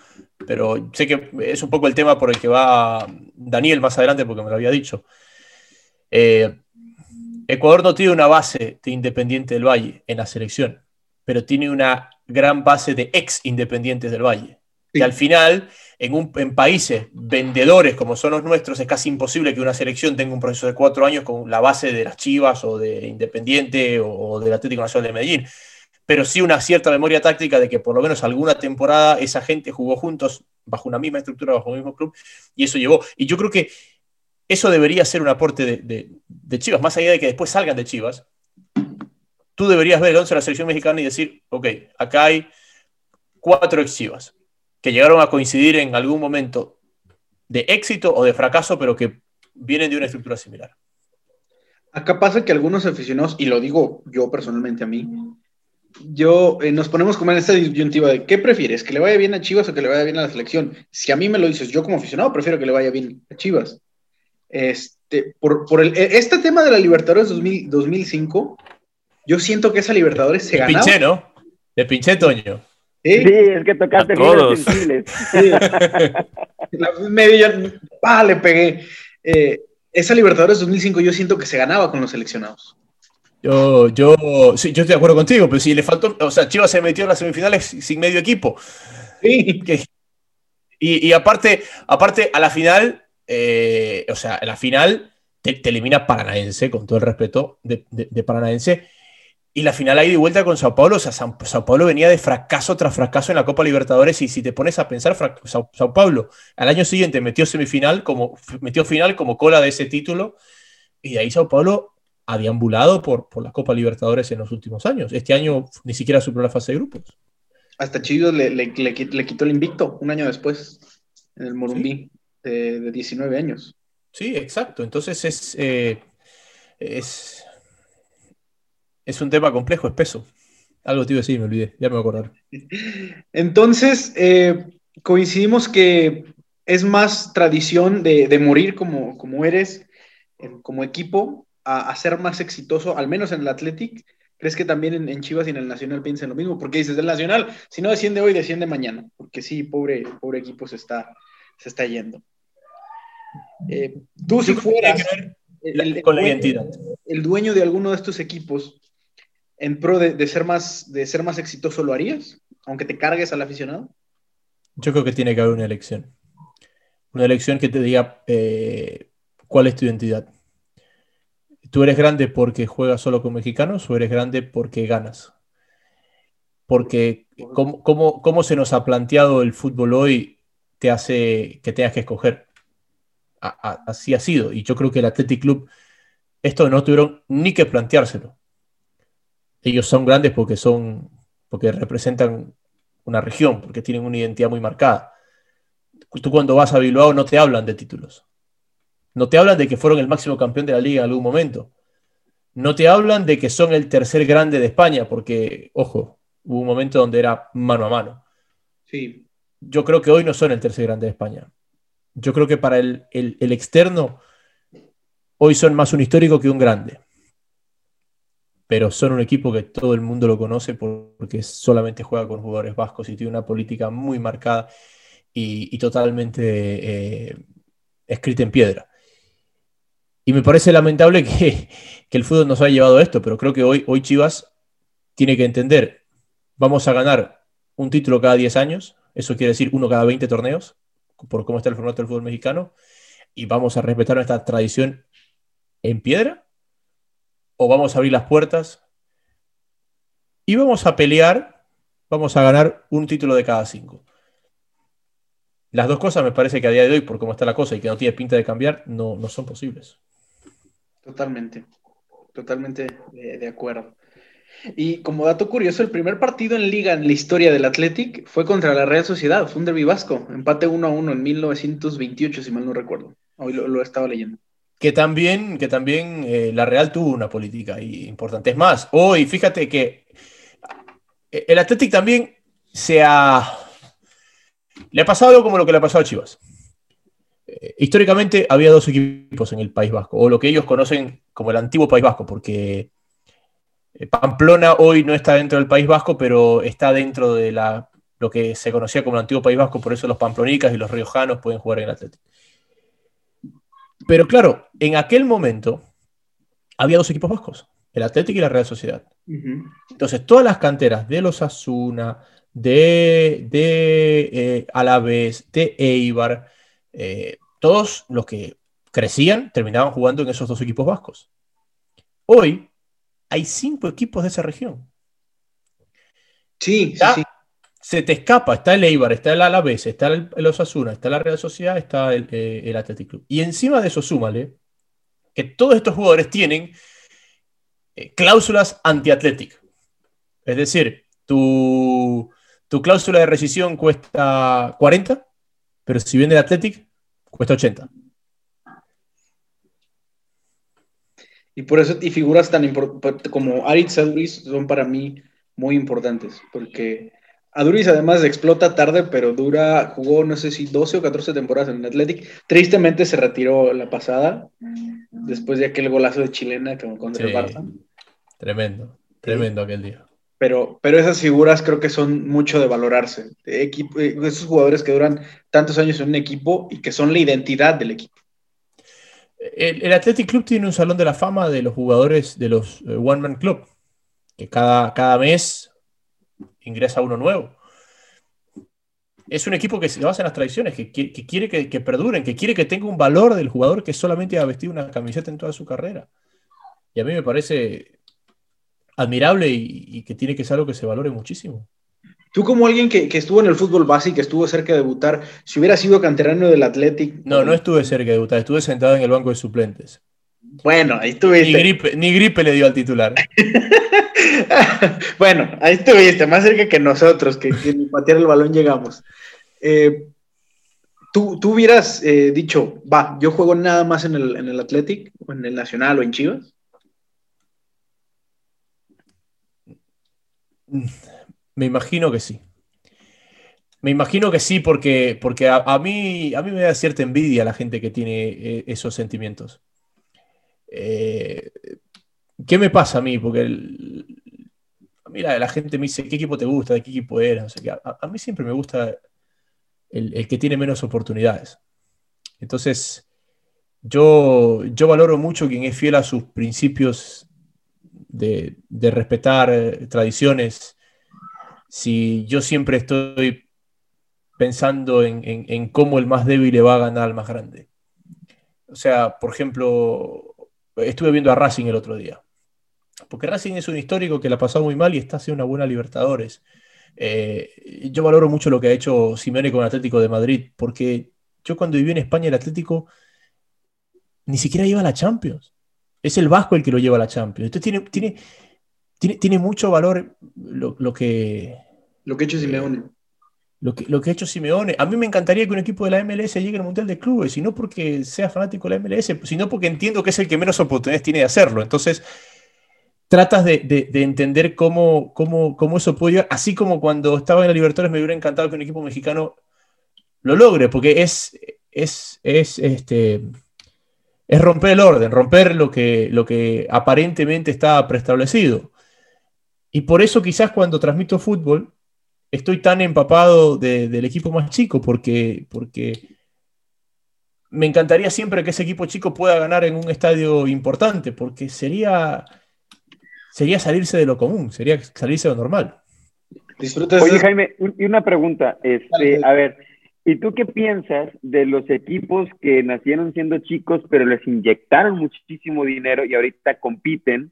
pero sé que es un poco el tema por el que va Daniel más adelante, porque me lo había dicho. Eh, Ecuador no tiene una base de Independiente del Valle en la selección, pero tiene una gran base de ex Independientes del Valle que al final, en, países vendedores como son los nuestros, es casi imposible que una selección tenga un proceso de cuatro años con la base de las Chivas o de Independiente o, del Atlético Nacional de Medellín. Pero sí una cierta memoria táctica de que por lo menos alguna temporada esa gente jugó juntos bajo una misma estructura, bajo un mismo club, y eso llevó. Y yo creo que eso debería ser un aporte de, Chivas, más allá de que después salgan de Chivas. Tú deberías ver el 11 de la selección mexicana y decir, ok, acá hay cuatro ex Chivas que llegaron a coincidir en algún momento de éxito o de fracaso, pero que vienen de una estructura similar. Acá pasa que algunos aficionados, y lo digo yo personalmente a mí, yo eh, nos ponemos como en esta disyuntiva de ¿qué prefieres? ¿Que le vaya bien a Chivas o que le vaya bien a la selección? Si a mí me lo dices, yo como aficionado prefiero que le vaya bien a Chivas. Este, por, por el, e, este tema de la Libertadores 2005, yo siento que esa Libertadores se ganaba. De pinche, ¿no? De pinche, Toño. ¿Sí? es que tocaste fibras sensibles. Sí. medio ya, le pegué. Eh, esa Libertadores 2005 yo siento que se ganaba con los seleccionados. Yo, yo, sí, yo estoy de acuerdo contigo, pero si le faltó, o sea, Chivas se metió en las semifinales sin medio equipo. Sí. Y, y aparte, aparte, a la final, eh, o sea, a la final te, elimina Paranaense, con todo el respeto de, de, de Paranaense, y la final ahí de vuelta con Sao Paulo, o sea, Sao, Paulo venía de fracaso tras fracaso en la Copa Libertadores y si te pones a pensar, Sao, Paulo al año siguiente metió semifinal, como, metió final como cola de ese título Y de ahí Sao Paulo ha deambulado por, por la Copa Libertadores en los últimos años. Este año ni siquiera superó la fase de grupos. Hasta Chivas le, le, le, quitó el invicto un año después, en el Morumbí, ¿Sí? de, de, 19 años. Sí, exacto. Entonces es, eh, es, es un tema complejo, espeso. Algo te iba a decir, me olvidé, ya me voy a acordar. Entonces, eh, coincidimos que es más tradición de, de morir como, como eres, como equipo, a, a, ser más exitoso, al menos en el Athletic. ¿Crees que también en, en, Chivas y en el Nacional piensen lo mismo? Porque dices, el Nacional, si no desciende hoy, desciende mañana. Porque sí, pobre, pobre equipo se está, se está yendo. Eh, tú si fueras el, el, con la identidad. el dueño de alguno de estos equipos, en pro de, ser más, de ser más exitoso, ¿lo harías? Aunque te cargues al aficionado. Yo creo que tiene que haber una elección. Una elección que te diga eh, cuál es tu identidad. ¿Tú eres grande porque juegas solo con mexicanos o eres grande porque ganas? Porque cómo, cómo, cómo se nos ha planteado el fútbol hoy te hace que tengas que escoger. Así ha sido. Y yo creo que el Athletic Club, esto no tuvieron ni que planteárselo. Ellos son grandes porque son, porque representan una región, porque tienen una identidad muy marcada. Tú cuando vas a Bilbao no te hablan de títulos. No te hablan de que fueron el máximo campeón de la liga en algún momento. No te hablan de que son el tercer grande de España, porque, ojo, hubo un momento donde era mano a mano. Sí. Yo creo que hoy no son el tercer grande de España. Yo creo que para el, el, el externo, hoy son más un histórico que un grande. Pero son un equipo que todo el mundo lo conoce porque solamente juega con jugadores vascos y tiene una política muy marcada y, totalmente eh, escrita en piedra. Y me parece lamentable que, que, el fútbol nos haya llevado a esto, pero creo que hoy, hoy Chivas tiene que entender, vamos a ganar un título cada 10 años, eso quiere decir uno cada 20 torneos, por cómo está el formato del fútbol mexicano, y vamos a respetar nuestra tradición en piedra, o vamos a abrir las puertas y vamos a pelear, vamos a ganar un título de cada cinco. Las dos cosas me parece que a día de hoy, por cómo está la cosa y que no tiene pinta de cambiar, no, no son posibles. Totalmente, totalmente de, acuerdo. Y como dato curioso, el primer partido en liga en la historia del Athletic fue contra la Real Sociedad, fue un derbi vasco, empate 1 a 1 en 1928, si mal no recuerdo. Hoy lo, lo estaba leyendo. Que también, que también eh, la Real tuvo una política importante. Es más, hoy fíjate que el Athletic también se ha. Le ha pasado algo como lo que le ha pasado a Chivas históricamente había dos equipos en el País Vasco, o lo que ellos conocen como el antiguo País Vasco, porque eh, Pamplona hoy no está dentro del País Vasco, pero está dentro de la, lo que se conocía como el antiguo País Vasco, por eso los pamplonicas y los riojanos pueden jugar en el Atlético. Pero claro, en aquel momento había dos equipos vascos, el Atlético y la Real Sociedad. Uh -huh. Entonces, todas las canteras de los Asuna, de, de eh, Alavés, de Eibar, eh, todos los que crecían terminaban jugando en esos dos equipos vascos. Hoy hay cinco equipos de esa región. Sí, sí, Se te escapa, está el Eibar, está el Alavés, está el, el Osasuna, está la Real Sociedad, está el, eh, el Athletic Club. Y encima de eso súmale que todos estos jugadores tienen eh, cláusulas anti-Athletic. Es decir, tu, tu cláusula de rescisión cuesta 40, pero si viene el Athletic, cuesta 80. Y por eso, y figuras tan importantes como Aritz Aduris son para mí muy importantes, porque Aduris además explota tarde, pero dura, jugó no sé si 12 o 14 temporadas en el Athletic. Tristemente se retiró la pasada, después de aquel golazo de chilena contra sí, el Barça. Tremendo, tremendo sí. aquel día. Pero, pero esas figuras creo que son mucho de valorarse. Equipo, esos jugadores que duran tantos años en un equipo y que son la identidad del equipo. El, el Athletic Club tiene un salón de la fama de los jugadores de los uh, One Man Club, que cada, cada mes ingresa uno nuevo. Es un equipo que se basa en las tradiciones, que, que, que quiere que, que, perduren, que quiere que tenga un valor del jugador que solamente ha vestido una camiseta en toda su carrera. Y a mí me parece admirable y, y, que tiene que ser algo que se valore muchísimo. Tú como alguien que, que, estuvo en el fútbol base y que estuvo cerca de debutar, si hubiera sido canterano del Athletic... No, no estuve cerca de debutar, estuve sentado en el banco de suplentes. Bueno, ahí estuviste. Ni gripe, ni gripe le dio al titular. bueno, ahí estuviste, más cerca que nosotros, que, que ni patear el balón llegamos. Eh, ¿tú, ¿tú, hubieras eh, dicho, va, yo juego nada más en el, en el Athletic, o en el Nacional o en Chivas? Me imagino que sí. Me imagino que sí, porque, porque a, a, mí, a mí me da cierta envidia la gente que tiene eh, esos sentimientos. Eh, ¿Qué me pasa a mí? Porque el, a mí la, gente me dice, ¿qué equipo te gusta? ¿De qué equipo eras? O sea, que a, mí siempre me gusta el, que tiene menos oportunidades. Entonces, yo, yo valoro mucho quien es fiel a sus principios de, de respetar tradiciones. Si yo siempre estoy pensando en, en, en, cómo el más débil le va a ganar al más grande. O sea, por ejemplo, estuve viendo a Racing el otro día. Porque Racing es un histórico que la pasó muy mal y está haciendo una buena Libertadores. Eh, yo valoro mucho lo que ha hecho Simeone con el Atlético de Madrid, porque yo cuando viví en España el Atlético ni siquiera lleva a la Champions. Es el Vasco el que lo lleva a la Champions. Entonces tiene, tiene, tiene, tiene mucho valor lo, lo, que... Lo que ha hecho Simeone. Lo que, lo que ha hecho Simeone. A mí me encantaría que un equipo de la MLS llegue al Mundial de Clubes, y no porque sea fanático de la MLS, sino porque entiendo que es el que menos oportunidades tiene de hacerlo. Entonces, tratas de entender cómo, cómo, cómo, eso puede llegar, así como cuando estaba en la Libertadores me hubiera encantado que un equipo mexicano lo logre, porque es, es, es, este, es romper el orden, romper lo que, lo que aparentemente está preestablecido. Y por eso quizás cuando transmito fútbol, estoy tan empapado de, del equipo más chico, porque, porque me encantaría siempre que ese equipo chico pueda ganar en un estadio importante, porque sería, sería salirse de lo común, sería salirse de lo normal. Disfrutas Oye, Jaime, y una pregunta, este, a ver, ¿y tú qué piensas de los equipos que nacieron siendo chicos, pero les inyectaron muchísimo dinero y ahorita compiten?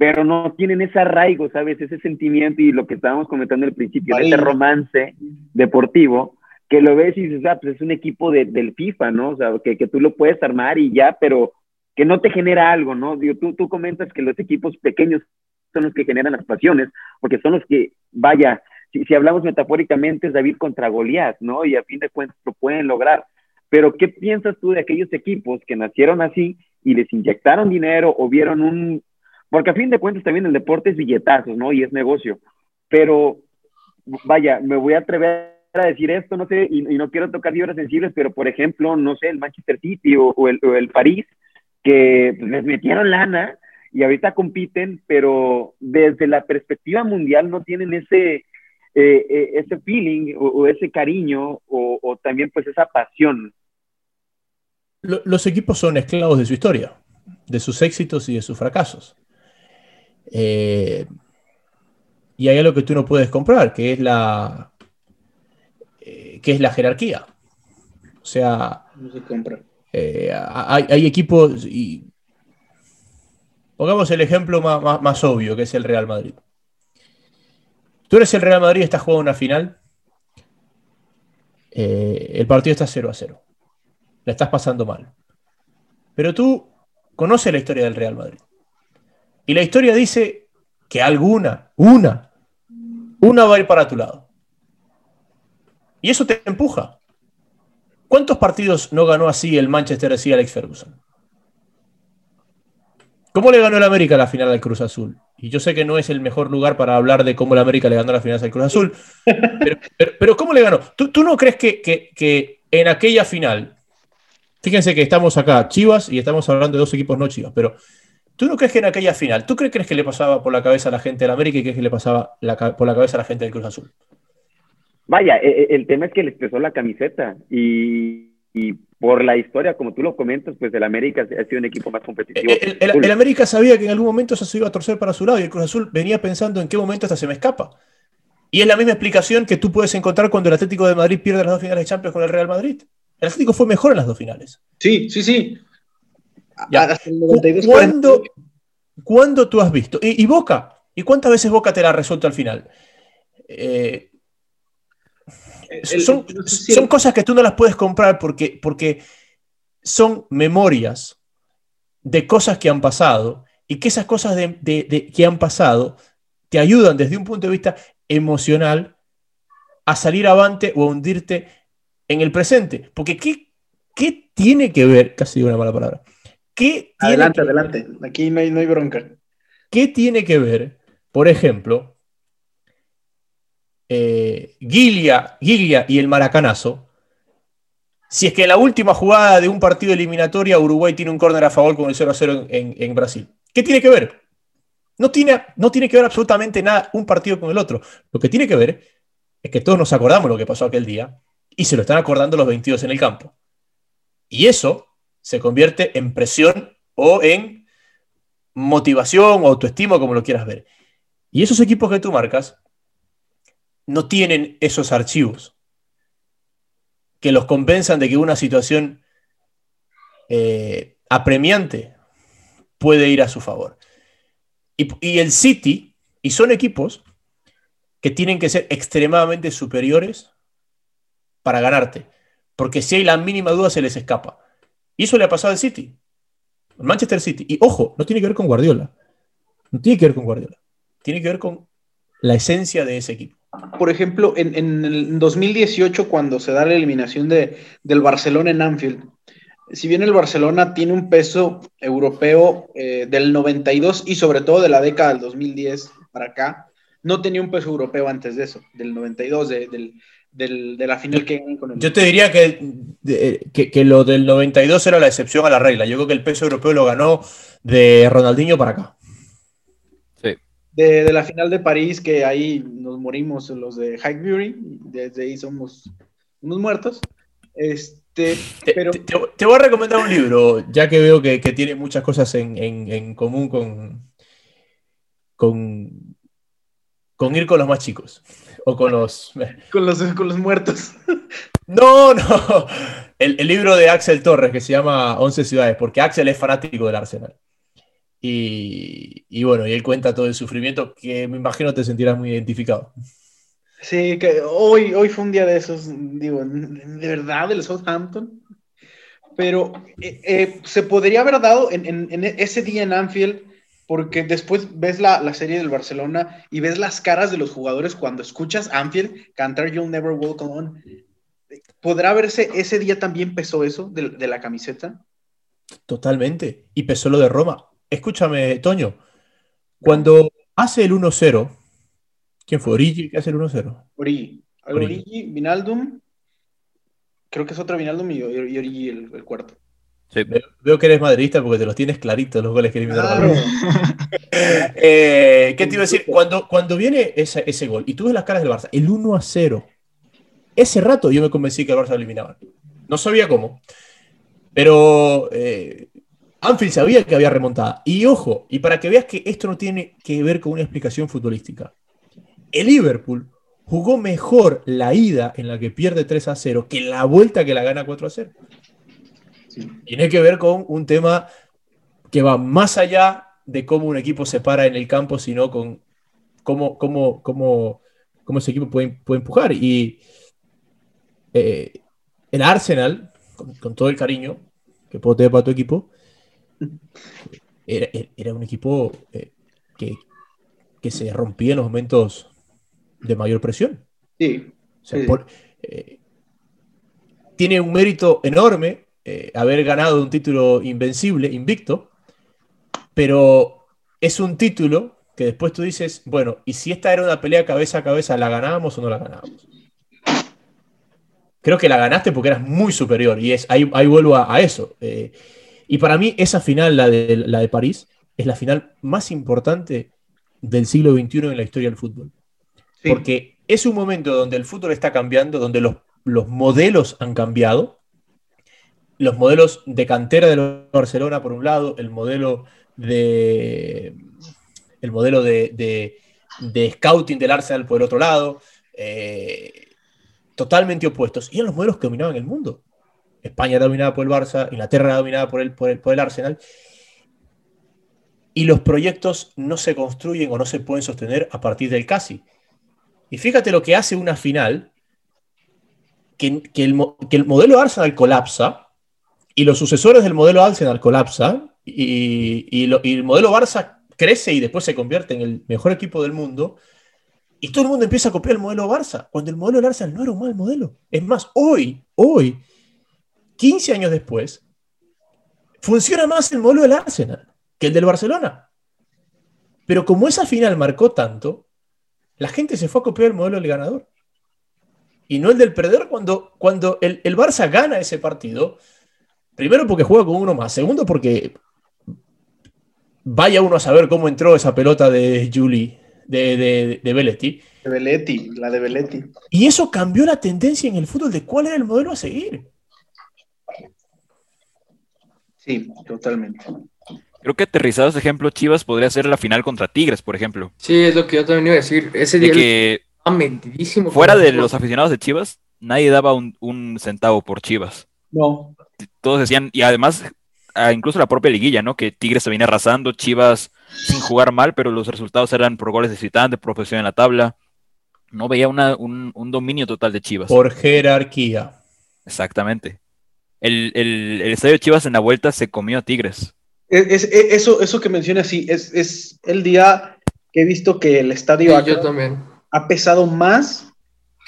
Pero no tienen ese arraigo, ¿sabes? Ese sentimiento y lo que estábamos comentando al principio, ese romance deportivo, que lo ves y dices, ah, pues es un equipo de, del FIFA, ¿no? O sea, que, que, tú lo puedes armar y ya, pero que no te genera algo, ¿no? Digo, tú, tú comentas que los equipos pequeños son los que generan las pasiones, porque son los que, vaya, si, si hablamos metafóricamente, es David contra Goliat, ¿no? Y a fin de cuentas lo pueden lograr. Pero, ¿qué piensas tú de aquellos equipos que nacieron así y les inyectaron dinero o vieron un, porque a fin de cuentas también el deporte es billetazos, ¿no? Y es negocio. Pero, vaya, me voy a atrever a decir esto, no sé, y, no quiero tocar fibras sensibles, pero por ejemplo, no sé, el Manchester City o, el, el, París, que pues, les metieron lana y ahorita compiten, pero desde la perspectiva mundial no tienen ese, eh, eh, ese feeling o, o, ese cariño o también pues esa pasión. Los equipos son esclavos de su historia, de sus éxitos y de sus fracasos. Eh, y hay algo que tú no puedes comprar, que es la, eh, que es la jerarquía. O sea, no se compra. Eh, hay, hay, equipos, y pongamos el ejemplo más, más, más, obvio, que es el Real Madrid. Tú eres el Real Madrid y estás jugando una final. El partido está 0 a 0. La estás pasando mal. Pero tú conoces la historia del Real Madrid. Y la historia dice que alguna, una, una va a ir para tu lado. Y eso te empuja. ¿Cuántos partidos no ganó así el Manchester City Alex Ferguson? ¿Cómo le ganó el América la final al Cruz Azul? Y yo sé que no es el mejor lugar para hablar de cómo el América le ganó la final al Cruz Azul, pero, pero, pero ¿cómo le ganó? ¿Tú, tú no crees que, que, que, en aquella final, fíjense que estamos acá, Chivas, y estamos hablando de dos equipos no Chivas, pero ¿Tú no crees que en aquella final, ¿tú crees, crees que le pasaba por la cabeza a la gente del América y crees que le pasaba la, por la cabeza a la gente del Cruz Azul? Vaya, el, el tema es que les pesó la camiseta y, y, por la historia, como tú lo comentas, pues el América ha sido un equipo más competitivo. El, el, el, América sabía que en algún momento eso se iba a torcer para su lado y el Cruz Azul venía pensando en qué momento hasta se me escapa. Y es la misma explicación que tú puedes encontrar cuando el Atlético de Madrid pierde las dos finales de Champions con el Real Madrid. El Atlético fue mejor en las dos finales. Sí, sí, sí. Ya. ¿Cuándo, ¿Cuándo, tú has visto? ¿Y, ¿Y, Boca? ¿Y cuántas veces Boca te la ha resuelto al final? Eh, el, son, el, son, cosas que tú no las puedes comprar porque, porque son memorias de cosas que han pasado y que esas cosas de, que han pasado te ayudan desde un punto de vista emocional a salir avante o a hundirte en el presente. Porque ¿qué, qué tiene que ver? Casi digo una mala palabra. ¿Qué adelante, adelante. Aquí no hay, no hay bronca. ¿Qué tiene que ver, por ejemplo, eh, Gilia, y el Maracanazo, si es que en la última jugada de un partido eliminatoria Uruguay tiene un córner a favor con el 0 a 0 en, Brasil. ¿Qué tiene que ver? No tiene, no tiene que ver absolutamente nada un partido con el otro. Lo que tiene que ver es que todos nos acordamos lo que pasó aquel día y se lo están acordando los 22 en el campo. Y eso se convierte en presión o en motivación o autoestima, como lo quieras ver. Y esos equipos que tú marcas no tienen esos archivos que los compensan de que una situación eh, apremiante puede ir a su favor. Y, el City, y son equipos que tienen que ser extremadamente superiores para ganarte, porque si hay la mínima duda se les escapa. Y eso le ha pasado al City, al Manchester City. Y ojo, no tiene que ver con Guardiola, no tiene que ver con Guardiola, tiene que ver con la esencia de ese equipo. Por ejemplo, en, el 2018, cuando se da la eliminación de, del Barcelona en Anfield, si bien el Barcelona tiene un peso europeo eh, del 92 y sobre todo de la década del 2010 para acá, no tenía un peso europeo antes de eso, del 92, de, la final que con el... Yo te diría que, que, que, lo del 92 era la excepción a la regla. Yo creo que el peso europeo lo ganó de Ronaldinho para acá de, la final de París, que ahí nos morimos los de Highbury, desde ahí somos unos muertos. Este, te, pero... te, voy a recomendar un libro, ya que veo que, tiene muchas cosas en, común con, con, con ir con los más chicos. O con los... con los, con los muertos. No, no. El, el, libro de Axel Torres que se llama 11 ciudades, porque Axel es fanático del Arsenal. Y, bueno, y él cuenta todo el sufrimiento que me imagino te sentirás muy identificado. Sí, que hoy, hoy fue un día de esos, digo, de verdad, del Southampton. Pero eh, eh, se podría haber dado en, ese día en Anfield, porque después ves la, serie del Barcelona y ves las caras de los jugadores cuando escuchas Anfield cantar You'll Never Walk On. ¿Podrá verse ese día también pesó eso de, de la camiseta? Totalmente. Y pesó lo de Roma escúchame, Toño, cuando hace el 1-0, ¿quién fue? ¿Origi que hace el 1-0? Origi. Origi, Vinaldum, creo que es otro Vinaldum y, Origi el, cuarto. Sí. Veo, que eres madridista porque te los tienes claritos los goles que eliminaron. eh, ¿Qué te iba a decir? Cuando, cuando viene ese, ese, gol y tú ves las caras del Barça, el 1 a 0, ese rato yo me convencí que el Barça lo eliminaba. No sabía cómo. Pero eh, Anfield sabía que había remontada. Y ojo, y para que veas que esto no tiene que ver con una explicación futbolística. El Liverpool jugó mejor la ida en la que pierde 3 a 0 que la vuelta que la gana 4 a 0. Tiene que ver con un tema que va más allá de cómo un equipo se para en el campo, sino con cómo, cómo, cómo, cómo ese equipo puede, empujar. Y eh, el Arsenal, con, con, todo el cariño que puedo tener para tu equipo, era, un equipo eh, que, se rompía en los momentos de mayor presión. Sí. Eh, tiene un mérito enorme eh, haber ganado un título invencible, invicto, pero es un título que después tú dices, bueno, ¿y si esta era una pelea cabeza a cabeza, la ganábamos o no la ganábamos? Creo que la ganaste porque eras muy superior y es, ahí, ahí vuelvo a, eso. Y para mí esa final, la de, la de París, es la final más importante del siglo XXI en la historia del fútbol. Porque es un momento donde el fútbol está cambiando, donde los, los modelos han cambiado. Los modelos de cantera de Barcelona, por un lado, el modelo de. El modelo de, scouting del Arsenal por el otro lado. Eh, totalmente opuestos. Y eran los modelos que dominaban el mundo. España dominada por el Barça, Inglaterra dominada por el, por el, Arsenal. Y los proyectos no se construyen o no se pueden sostener a partir del casi. Y fíjate lo que hace una final, que, el, modelo Arsenal colapsa y los sucesores del modelo Arsenal colapsan, y, y lo- y el modelo Barça crece y después se convierte en el mejor equipo del mundo. Y todo el mundo empieza a copiar el modelo Barça, cuando el modelo del Arsenal no era un mal modelo. Es más, hoy, hoy, 15 años después, funciona más el modelo del Arsenal que el del Barcelona. Pero como esa final marcó tanto, la gente se fue a copiar el modelo del ganador. Y no el del perdedor cuando, cuando el, el Barça gana ese partido. Primero porque juega con uno más. Segundo porque vaya uno a saber cómo entró esa pelota de Juli, de, de, de Belletti. De Belletti, la de Belletti. Y eso cambió la tendencia en el fútbol de cuál era el modelo a seguir. Sí, totalmente. Creo que aterrizado ese ejemplo, Chivas podría ser la final contra Tigres, por ejemplo. Sí, es lo que yo también iba a decir. Ese De día que fuera de los aficionados de Chivas, nadie daba un, un centavo por Chivas. No, Todos decían, y además, ah, incluso la propia liguilla, ¿no? Que Tigres se viene arrasando, Chivas sin jugar mal, pero los resultados eran por goles de visitante, por posición en la tabla. No veía una- un, un dominio total de Chivas. Por jerarquía. Exactamente. El, el- el estadio de Chivas en la vuelta se comió a Tigres. es, es- es- eso, eso que menciona, sí, es, es el día que he visto que el Sí, estadio ha, yo también. ha pesado más.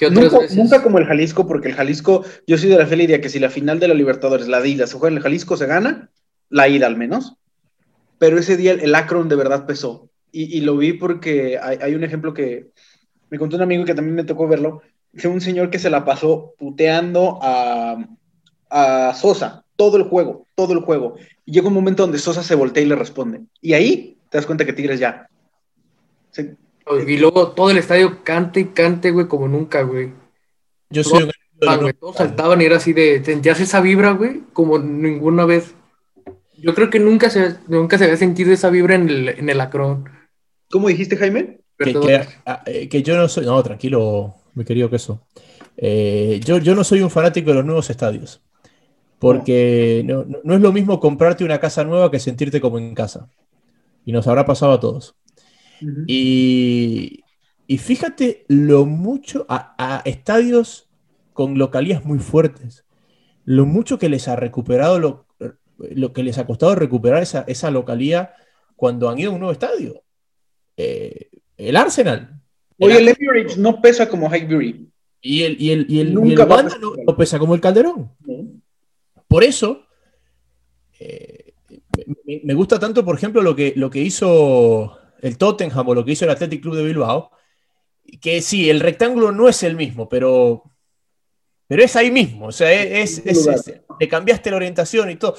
¿Qué otras Nunca, como el Jalisco, porque el Jalisco, yo soy de la fe idea que si la final de la Libertadores, la de ida, se juega en el Jalisco, se gana, la ida al menos. Pero ese día el, el Akron de verdad pesó. Y, y lo vi porque hay, hay un ejemplo que me contó un amigo que también me tocó verlo, de un señor que se la pasó puteando a, a Sosa todo el juego, todo el juego. Y llega un momento donde Sosa se voltea y le responde. Y ahí te das cuenta que Tigres ya. se- Y luego todo el estadio cante y cante, güey, como nunca, güey. Yo soy un güey, Todos saltaban y era así de. Sentías esa vibra, güey, como ninguna vez. Yo creo que nunca se, nunca se había sentido esa vibra en el, en el Acron. ¿Cómo dijiste, Jaime? que, ah, eh, que yo no soy. No, tranquilo, mi querido queso. Eh, yo, yo no soy un fanático de los nuevos estadios. Porque no, no- no es lo mismo comprarte una casa nueva que sentirte como en casa. Y nos habrá pasado a todos. Y, y fíjate lo mucho a, a estadios con localías muy fuertes, lo mucho que les ha recuperado, lo, lo que les ha costado recuperar esa, esa localía cuando han ido a un nuevo estadio. Eh, el Arsenal. Oye, El el Emirates no pesa como Highbury. y el, y el, y el, y el Nunca Wanda no, no pesa como el Calderón. ¿no? Por eso, eh, me, me gusta tanto, por ejemplo, lo que, lo que hizo el Tottenham o lo que hizo el Athletic Club de Bilbao, que sí, el rectángulo no es el mismo, pero, pero es ahí mismo. O sea, es, es- es- le cambiaste la orientación y todo.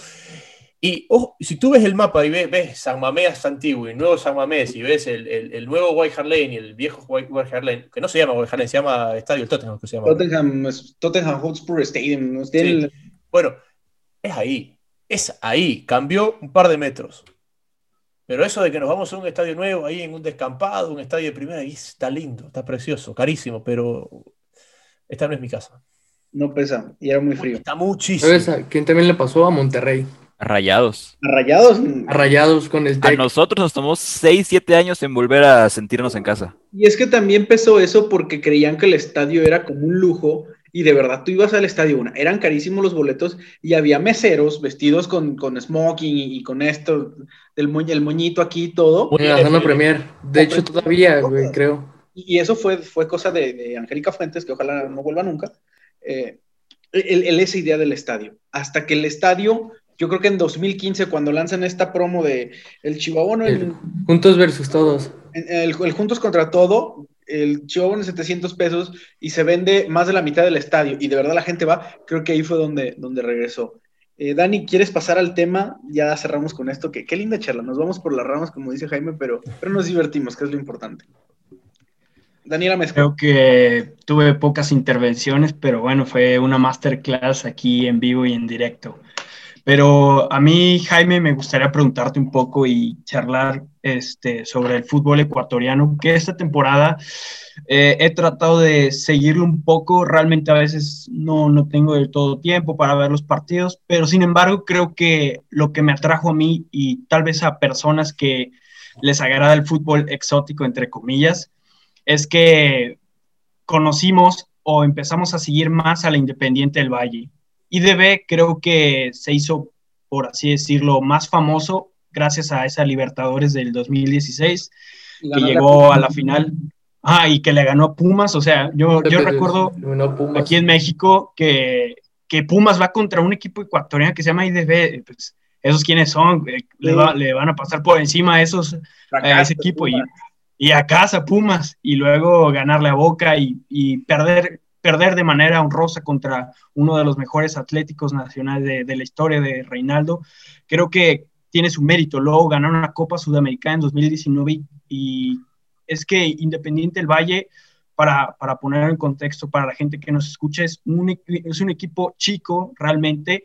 Y ojo, si tú ves el mapa y ves, ves San Mamés antiguo y nuevo San Mamés y ves el, el- el nuevo White Hart Lane y el viejo White White Hart Lane, que no se llama White Hart Lane, se llama Estadio Tottenham, que se llama. Tottenham, Tottenham Hotspur Stadium. ¿no? Tiene el- Bueno, es ahí, es ahí, cambió un par de metros. Pero eso de que nos vamos a un estadio nuevo, ahí en un descampado, un estadio de primera, ahí está lindo, está precioso, carísimo, pero esta no es mi casa. No pesa, y era muy frío. Está muchísimo. ¿Sabes a quién también le pasó? A Monterrey. Rayados. A Rayados, A Rayados con el A Tec. nosotros nos tomó 6, 7 años en volver a sentirnos en casa. y es que también pesó eso porque creían que el estadio era como un lujo y de verdad tú ibas al estadio, una, eran carísimos los boletos y había meseros vestidos con, con smoking y, y con esto, el, mo- el moñito aquí y todo. En la zona Premier. De hecho, todavía, güey, creo. Y eso fue, fue cosa de, de Angélica Fuentes, que ojalá no vuelva nunca. Eh, el, el- esa idea del estadio. Hasta que el estadio, yo creo que en 2015, cuando lanzan esta promo de el Chihuahua, El- Juntos versus todos. el, el Juntos contra Todo, el Chihuahua en 700 pesos y se vende más de la mitad del estadio y de verdad la gente va, creo que ahí fue donde, donde regresó. Eh, Dani, ¿quieres pasar al tema? Ya cerramos con esto, que qué linda charla, nos vamos por las ramas, como dice Jaime, pero, pero nos divertimos, que es lo importante. Daniela Mezcla. Creo que tuve pocas intervenciones, pero bueno, fue una masterclass aquí en vivo y en directo. Pero a mí, Jaime, me gustaría preguntarte un poco y charlar este, sobre el fútbol ecuatoriano, que esta temporada eh, he tratado de seguirlo un poco, realmente a veces no, no tengo del todo tiempo para ver los partidos, pero sin embargo creo que lo que me atrajo a mí y tal vez a personas que les agrada el fútbol exótico, entre comillas, es que conocimos o empezamos a seguir más a la Independiente del Valle. IDB creo que se hizo por así decirlo, más famoso gracias a esa Libertadores del 2016, que llegó a la final. Ah, y que le ganó Pumas, o sea, yo, yo recuerdo aquí en México que, que, Pumas va contra un equipo ecuatoriano que se llama IDB, pues, esos quiénes son, eh, le, van a pasar por encima a esos, a ese equipo y, y, a casa Pumas, y luego ganarle a Boca y, y, perder, perder de manera honrosa contra uno de los mejores atléticos nacionales de, la historia de Reinaldo, creo que tiene su mérito. Luego ganaron una Copa Sudamericana en 2019 y es que Independiente del Valle, para, para poner en contexto para la gente que nos escucha, es un, es un equipo chico realmente,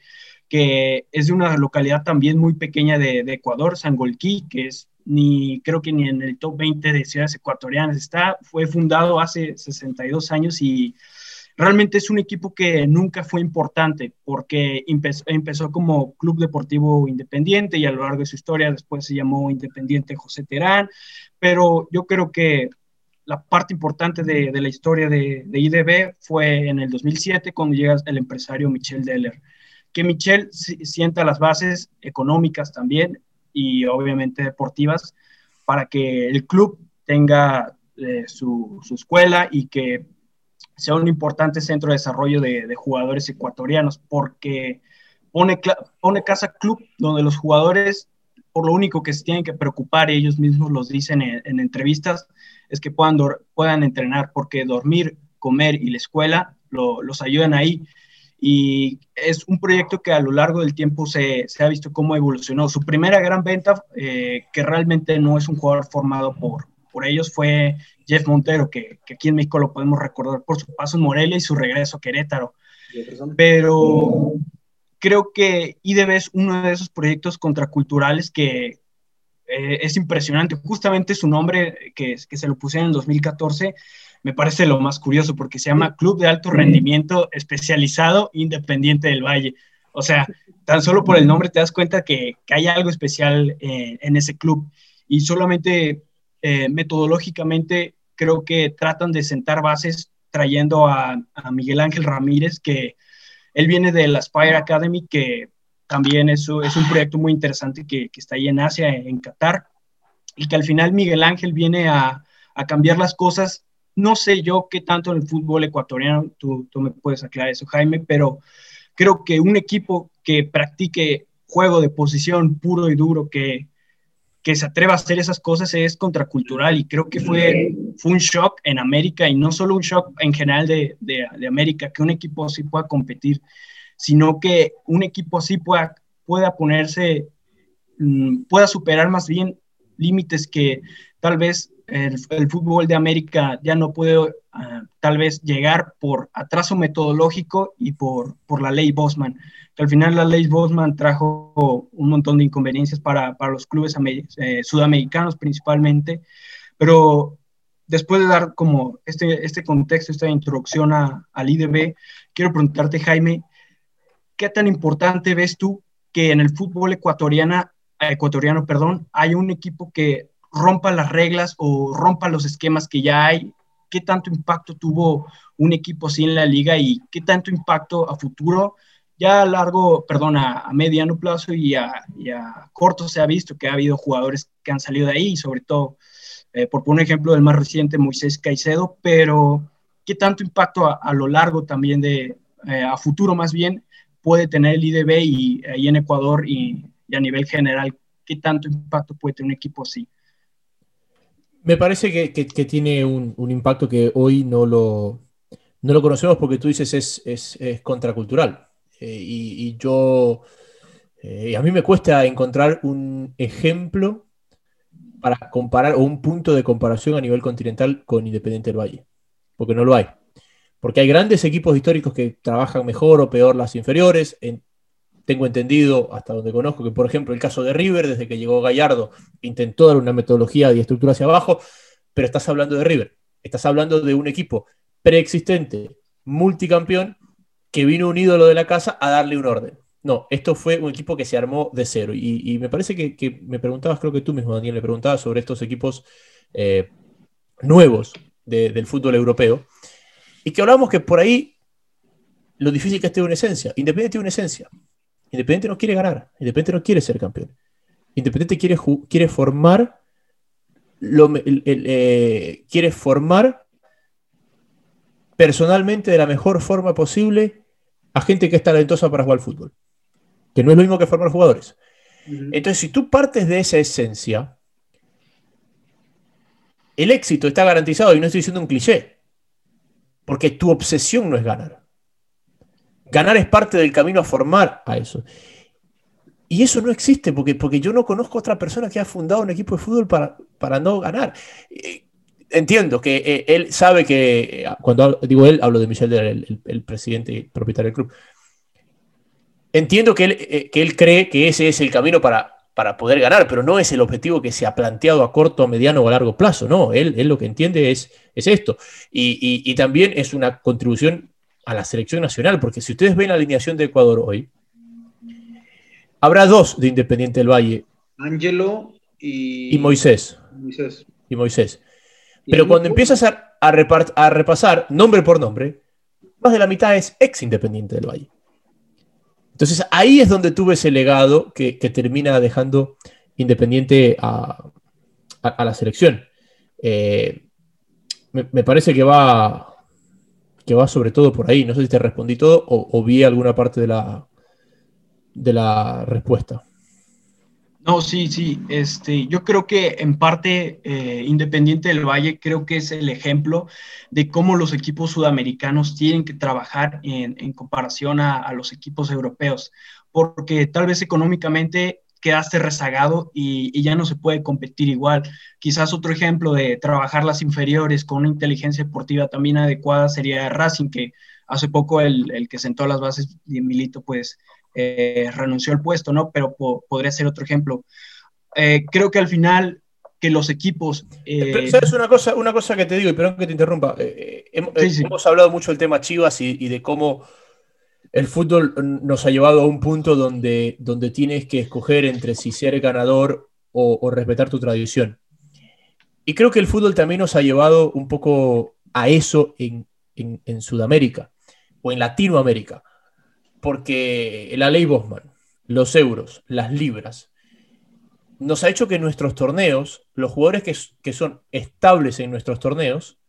que es de una localidad también muy pequeña de, de Ecuador, Sangolquí, que es ni creo que ni en el top 20 de ciudades ecuatorianas está, fue fundado hace 62 años y realmente es un equipo que nunca fue importante porque empezó, como Club Deportivo Independiente y a lo largo de su historia después se llamó Independiente José Terán, pero yo creo que la parte importante de, la historia de, IDB fue en el 2007 cuando llega el empresario Michel Deller, que Michel sienta las bases económicas también y obviamente deportivas para que el club tenga eh, su escuela y que sea un importante centro de desarrollo de, jugadores ecuatorianos, porque pone, pone casa club donde los jugadores, por lo único que se tienen que preocupar, ellos mismos los dicen en, entrevistas, es que puedan, puedan entrenar, porque dormir, comer y la escuela los ayudan ahí. Y es un proyecto que a lo largo del tiempo se, se ha visto cómo evolucionó. Su primera gran venta, eh, que realmente no es un jugador formado por, por ellos, fue Jeff Montero, que, aquí en México lo podemos recordar por su paso en Morelia y su regreso a Querétaro. Pero creo que IDB es uno de esos proyectos contraculturales que eh, es impresionante. Justamente su nombre, que, que se lo pusieron en 2014, me parece lo más curioso porque se llama Club de Alto Rendimiento Especializado Independiente del Valle. O sea, tan solo por el nombre te das cuenta que, que hay algo especial eh, en ese club. Y solamente eh, metodológicamente creo que tratan de sentar bases trayendo a, Miguel Ángel Ramírez, que él viene de la Spire Academy, que también es, es un proyecto muy interesante que, está ahí en Asia, en Qatar, y que al final Miguel Ángel viene a, cambiar las cosas. No sé yo qué tanto en el fútbol ecuatoriano, tú, tú me puedes aclarar eso, Jaime, pero creo que un equipo que practique juego de posición puro y duro, que, que se atreva a hacer esas cosas es contracultural y creo que fue, fue un shock en América y no solo un shock en general de, de, América, que un equipo así pueda competir, sino que un equipo así pueda, pueda ponerse, mm, pueda superar más bien límites que tal vez el, fútbol de América ya no puede ah, tal vez llegar por atraso metodológico y por, por la ley Bosman. Al final la ley Bosman trajo un montón de inconveniencias para, para los clubes eh, sudamericanos principalmente, pero después de dar como este, este contexto, esta introducción a, al IDB, quiero preguntarte, Jaime, ¿qué tan importante ves tú que en el fútbol ecuatoriana, ecuatoriano perdón, hay un equipo que rompa las reglas o rompa los esquemas que ya hay? ¿Qué tanto impacto tuvo un equipo así en la liga y qué tanto impacto a futuro ya a largo, perdón, a, mediano plazo y a, corto se ha visto que ha habido jugadores que han salido de ahí, sobre todo, eh, por poner ejemplo del más reciente, Moisés Caicedo, pero ¿qué tanto impacto a, lo largo también de, eh, a futuro más bien, puede tener el IDB y ahí en Ecuador y, a nivel general, qué tanto impacto puede tener un equipo así? Me parece que, tiene un, impacto que hoy no lo, no lo conocemos porque tú dices es, es, contracultural. Eh, y, yo, eh, a mí me cuesta encontrar un ejemplo para comparar o un punto de comparación a nivel continental con Independiente del Valle, porque no lo hay. Porque hay grandes equipos históricos que trabajan mejor o peor las inferiores. Tengo entendido, hasta donde conozco, que por ejemplo el caso de River, desde que llegó Gallardo, intentó dar una metodología y estructura hacia abajo, pero estás hablando de River, estás hablando de un equipo preexistente, multicampeón, que vino un ídolo de la casa a darle un orden. No, esto fue un equipo que se armó de cero. Y, me parece que, me preguntabas, creo que tú mismo, Daniel, me preguntabas sobre estos equipos eh, nuevos del fútbol europeo. Y que hablamos que por ahí lo difícil que es tener una esencia. Independiente tiene una esencia. Independiente no quiere ganar, Independiente no quiere ser campeón. Independiente quiere, quiere formar lo, eh, quiere formar personalmente de la mejor forma posible a gente que es talentosa para jugar al fútbol. Que no es lo mismo que formar jugadores. Entonces, si tú partes de esa esencia, el éxito está garantizado y no estoy diciendo un cliché, porque tu obsesión no es ganar. Ganar es parte del camino a formar a eso. Y eso no existe, porque, porque yo no conozco otra persona que ha fundado un equipo de fútbol para, para no ganar. Eh, entiendo que eh, él sabe que, eh, cuando digo él, hablo de Michel, el, el, presidente y propietario del club. Entiendo que él, que él cree que ese es el camino para, para poder ganar, pero no es el objetivo que se ha planteado a corto, a mediano o a largo plazo. No, él, él lo que entiende es, es esto. Y, también es una contribución a la selección nacional, porque si ustedes ven la alineación de Ecuador hoy, habrá dos de Independiente del Valle. Ángelo y, Moisés. Y Moisés. Pero cuando empiezas a, a repasar nombre por nombre, más de la mitad es ex Independiente del Valle. Entonces ahí es donde tuve ese legado que, termina dejando Independiente a, la selección. Eh, me, parece que va, que va sobre todo por ahí. No sé si te respondí todo o, vi alguna parte de la, de la respuesta. No, sí, sí. Este, yo creo que en parte eh, Independiente del Valle creo que es el ejemplo de cómo los equipos sudamericanos tienen que trabajar en, comparación a, los equipos europeos, porque tal vez económicamente quedaste rezagado y, ya no se puede competir igual. Quizás otro ejemplo de trabajar las inferiores con una inteligencia deportiva también adecuada sería Racing, que hace poco el, el que sentó las bases de Milito, pues eh, renunció al puesto, ¿no? Pero podría ser otro ejemplo. Eh, creo que al final que los equipos... Eh, ¿Sabes una cosa, una cosa que te digo, y perdón que te interrumpa? hemos, hablado mucho del tema Chivas y, de cómo el fútbol nos ha llevado a un punto donde, donde tienes que escoger entre si ser ganador o, respetar tu tradición. Y creo que el fútbol también nos ha llevado un poco a eso en, en Sudamérica o en Latinoamérica porque la ley Bosman, los euros, las libras, nos ha hecho que nuestros torneos, los jugadores que, son estables en nuestros torneos,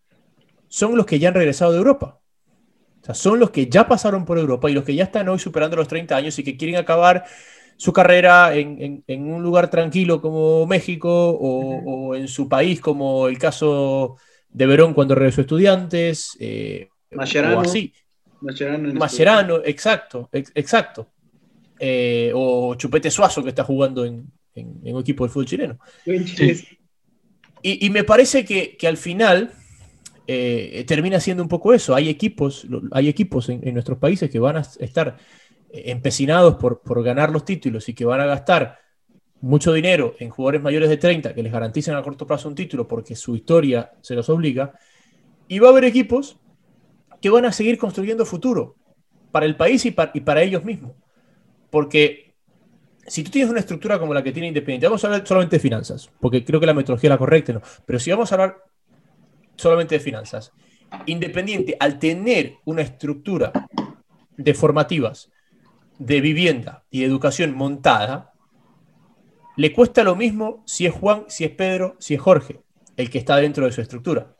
son los que ya han regresado de Europa. Sea, son los que ya pasaron por Europa y los que ya están hoy superando los 30 años y que quieren acabar su carrera en, un lugar tranquilo como México o, en su país, como el caso de Verón cuando regresó estudiantes, eh, o así. Mascherano, exacto, exacto. Eh, o Chupete Suazo, que está jugando en, un equipo de fútbol chileno. Y, me parece que, al final eh, termina siendo un poco eso. Hay equipos, hay equipos en, nuestros países que van a estar empecinados por, por, ganar los títulos y que van a gastar mucho dinero en jugadores mayores de 30 que les garanticen a corto plazo un título porque su historia se los obliga. Y va a haber equipos que van a seguir construyendo futuro para el país y para, ellos mismos. Porque si tú tienes una estructura como la que tiene Independiente, vamos a hablar solamente de finanzas, porque creo que la metodología es la correcta, ¿no? pero si vamos a hablar solamente de finanzas, Independiente, al tener una estructura de formativas, de vivienda y educación montada, le cuesta lo mismo si es Juan, si es Pedro, si es Jorge, el que está dentro de su estructura.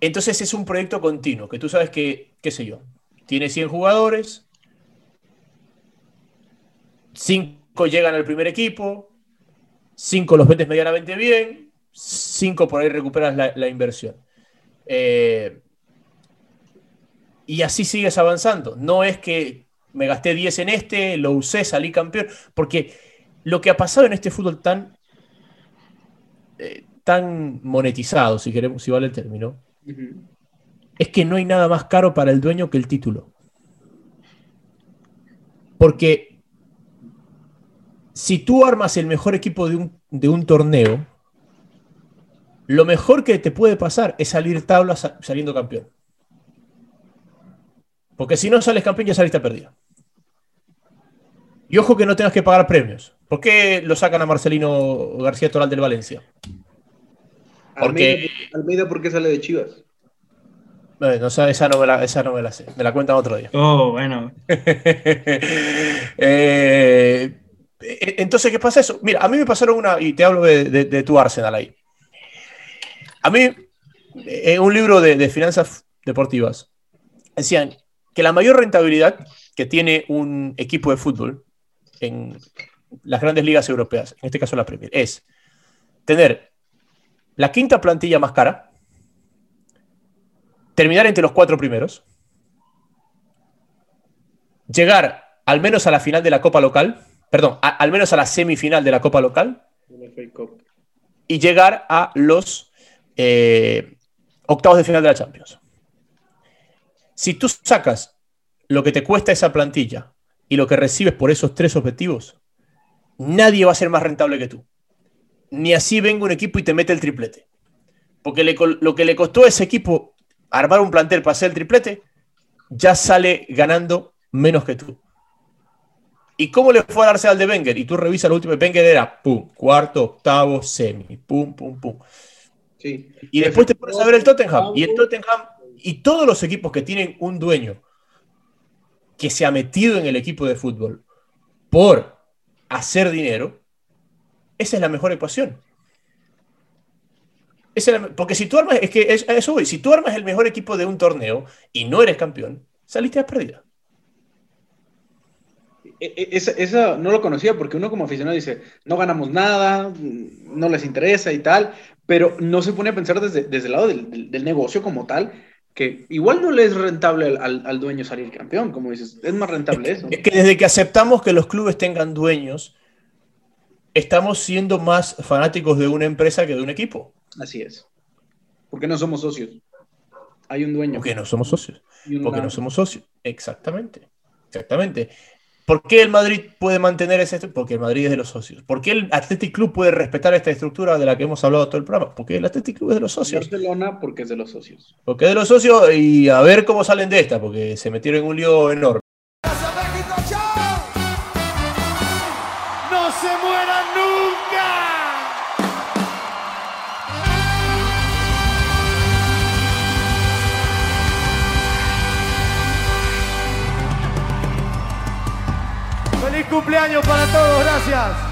Entonces es un proyecto continuo, que tú sabes que, qué sé yo, tiene 100 jugadores, 5 llegan al primer equipo, 5 los vendes medianamente bien, 5 por ahí recuperas la, inversión. Eh, y así sigues avanzando. No es que me gasté 10 en este, lo usé, salí campeón, porque lo que ha pasado en este fútbol tan, eh, tan monetizado, si queremos, si vale el término, es que no hay nada más caro para el dueño que el título. Porque si tú armas el mejor equipo de un, torneo, lo mejor que te puede pasar es salir tabla saliendo campeón. Porque si no sales campeón ya saliste perdido. Y ojo que no tengas que pagar premios. ¿Por qué lo sacan a Marcelino García Toral del Valencia? Porque, Almeida, ¿por qué sale de Chivas? Bueno, o sea, esa, no me la, esa no me la sé. Me la cuentan otro día. Oh, bueno. Eh, entonces, ¿qué pasa eso? Mira, a mí me pasaron una, y te hablo de, de- de tu Arsenal ahí. A mí, en un libro de, de finanzas deportivas, decían que la mayor rentabilidad que tiene un equipo de fútbol en las grandes ligas europeas, en este caso la Premier, es tener la quinta plantilla más cara, terminar entre los cuatro primeros, llegar al menos a la final de la Copa local, perdón, a- al menos a la semifinal de la Copa local y llegar a los eh, octavos de final de la Champions. Si tú sacas lo que te cuesta esa plantilla y lo que recibes por esos tres objetivos, nadie va a ser más rentable que tú. Ni así venga un equipo y te mete el triplete. Porque lo que le costó a ese equipo armar un plantel para hacer el triplete, ya sale ganando menos que tú. ¿Y cómo le fue al Arsenal de Wenger? Y tú revisas el último de Wenger, era pum, cuarto, octavo, semi, pum, pum, pum. Sí. Y después te pones a ver el Tottenham. Y el Tottenham y todos los equipos que tienen un dueño que se ha metido en el equipo de fútbol por hacer dinero, esa es la mejor ecuación. Esa es la- porque si tú armas, es que es, eso voy, si tú armas el mejor equipo de un torneo y no eres campeón, saliste a pérdida. E- e- Esa, esa no lo conocía porque uno como aficionado dice, no ganamos nada, no les interesa y tal, pero no se pone a pensar desde, desde el lado del, del- del negocio como tal, que igual no le es rentable al, al- al dueño salir campeón, como dices, es más rentable eso. Es que desde que aceptamos que los clubes tengan dueños, estamos siendo más fanáticos de una empresa que de un equipo. Así es. Porque no somos socios. Hay un dueño. Porque no somos socios. Porque no somos socios. Exactamente. Exactamente. ¿Por qué el Madrid puede mantener ese? Porque el Madrid es de los socios. ¿Por qué el Athletic Club puede respetar esta estructura de la que hemos hablado todo el programa? Porque el Athletic Club es de los socios. Barcelona porque es de los socios. Porque es de los socios y a ver cómo salen de esta, porque se metieron en un lío enorme. Cumpleaños para todos! ¡Gracias!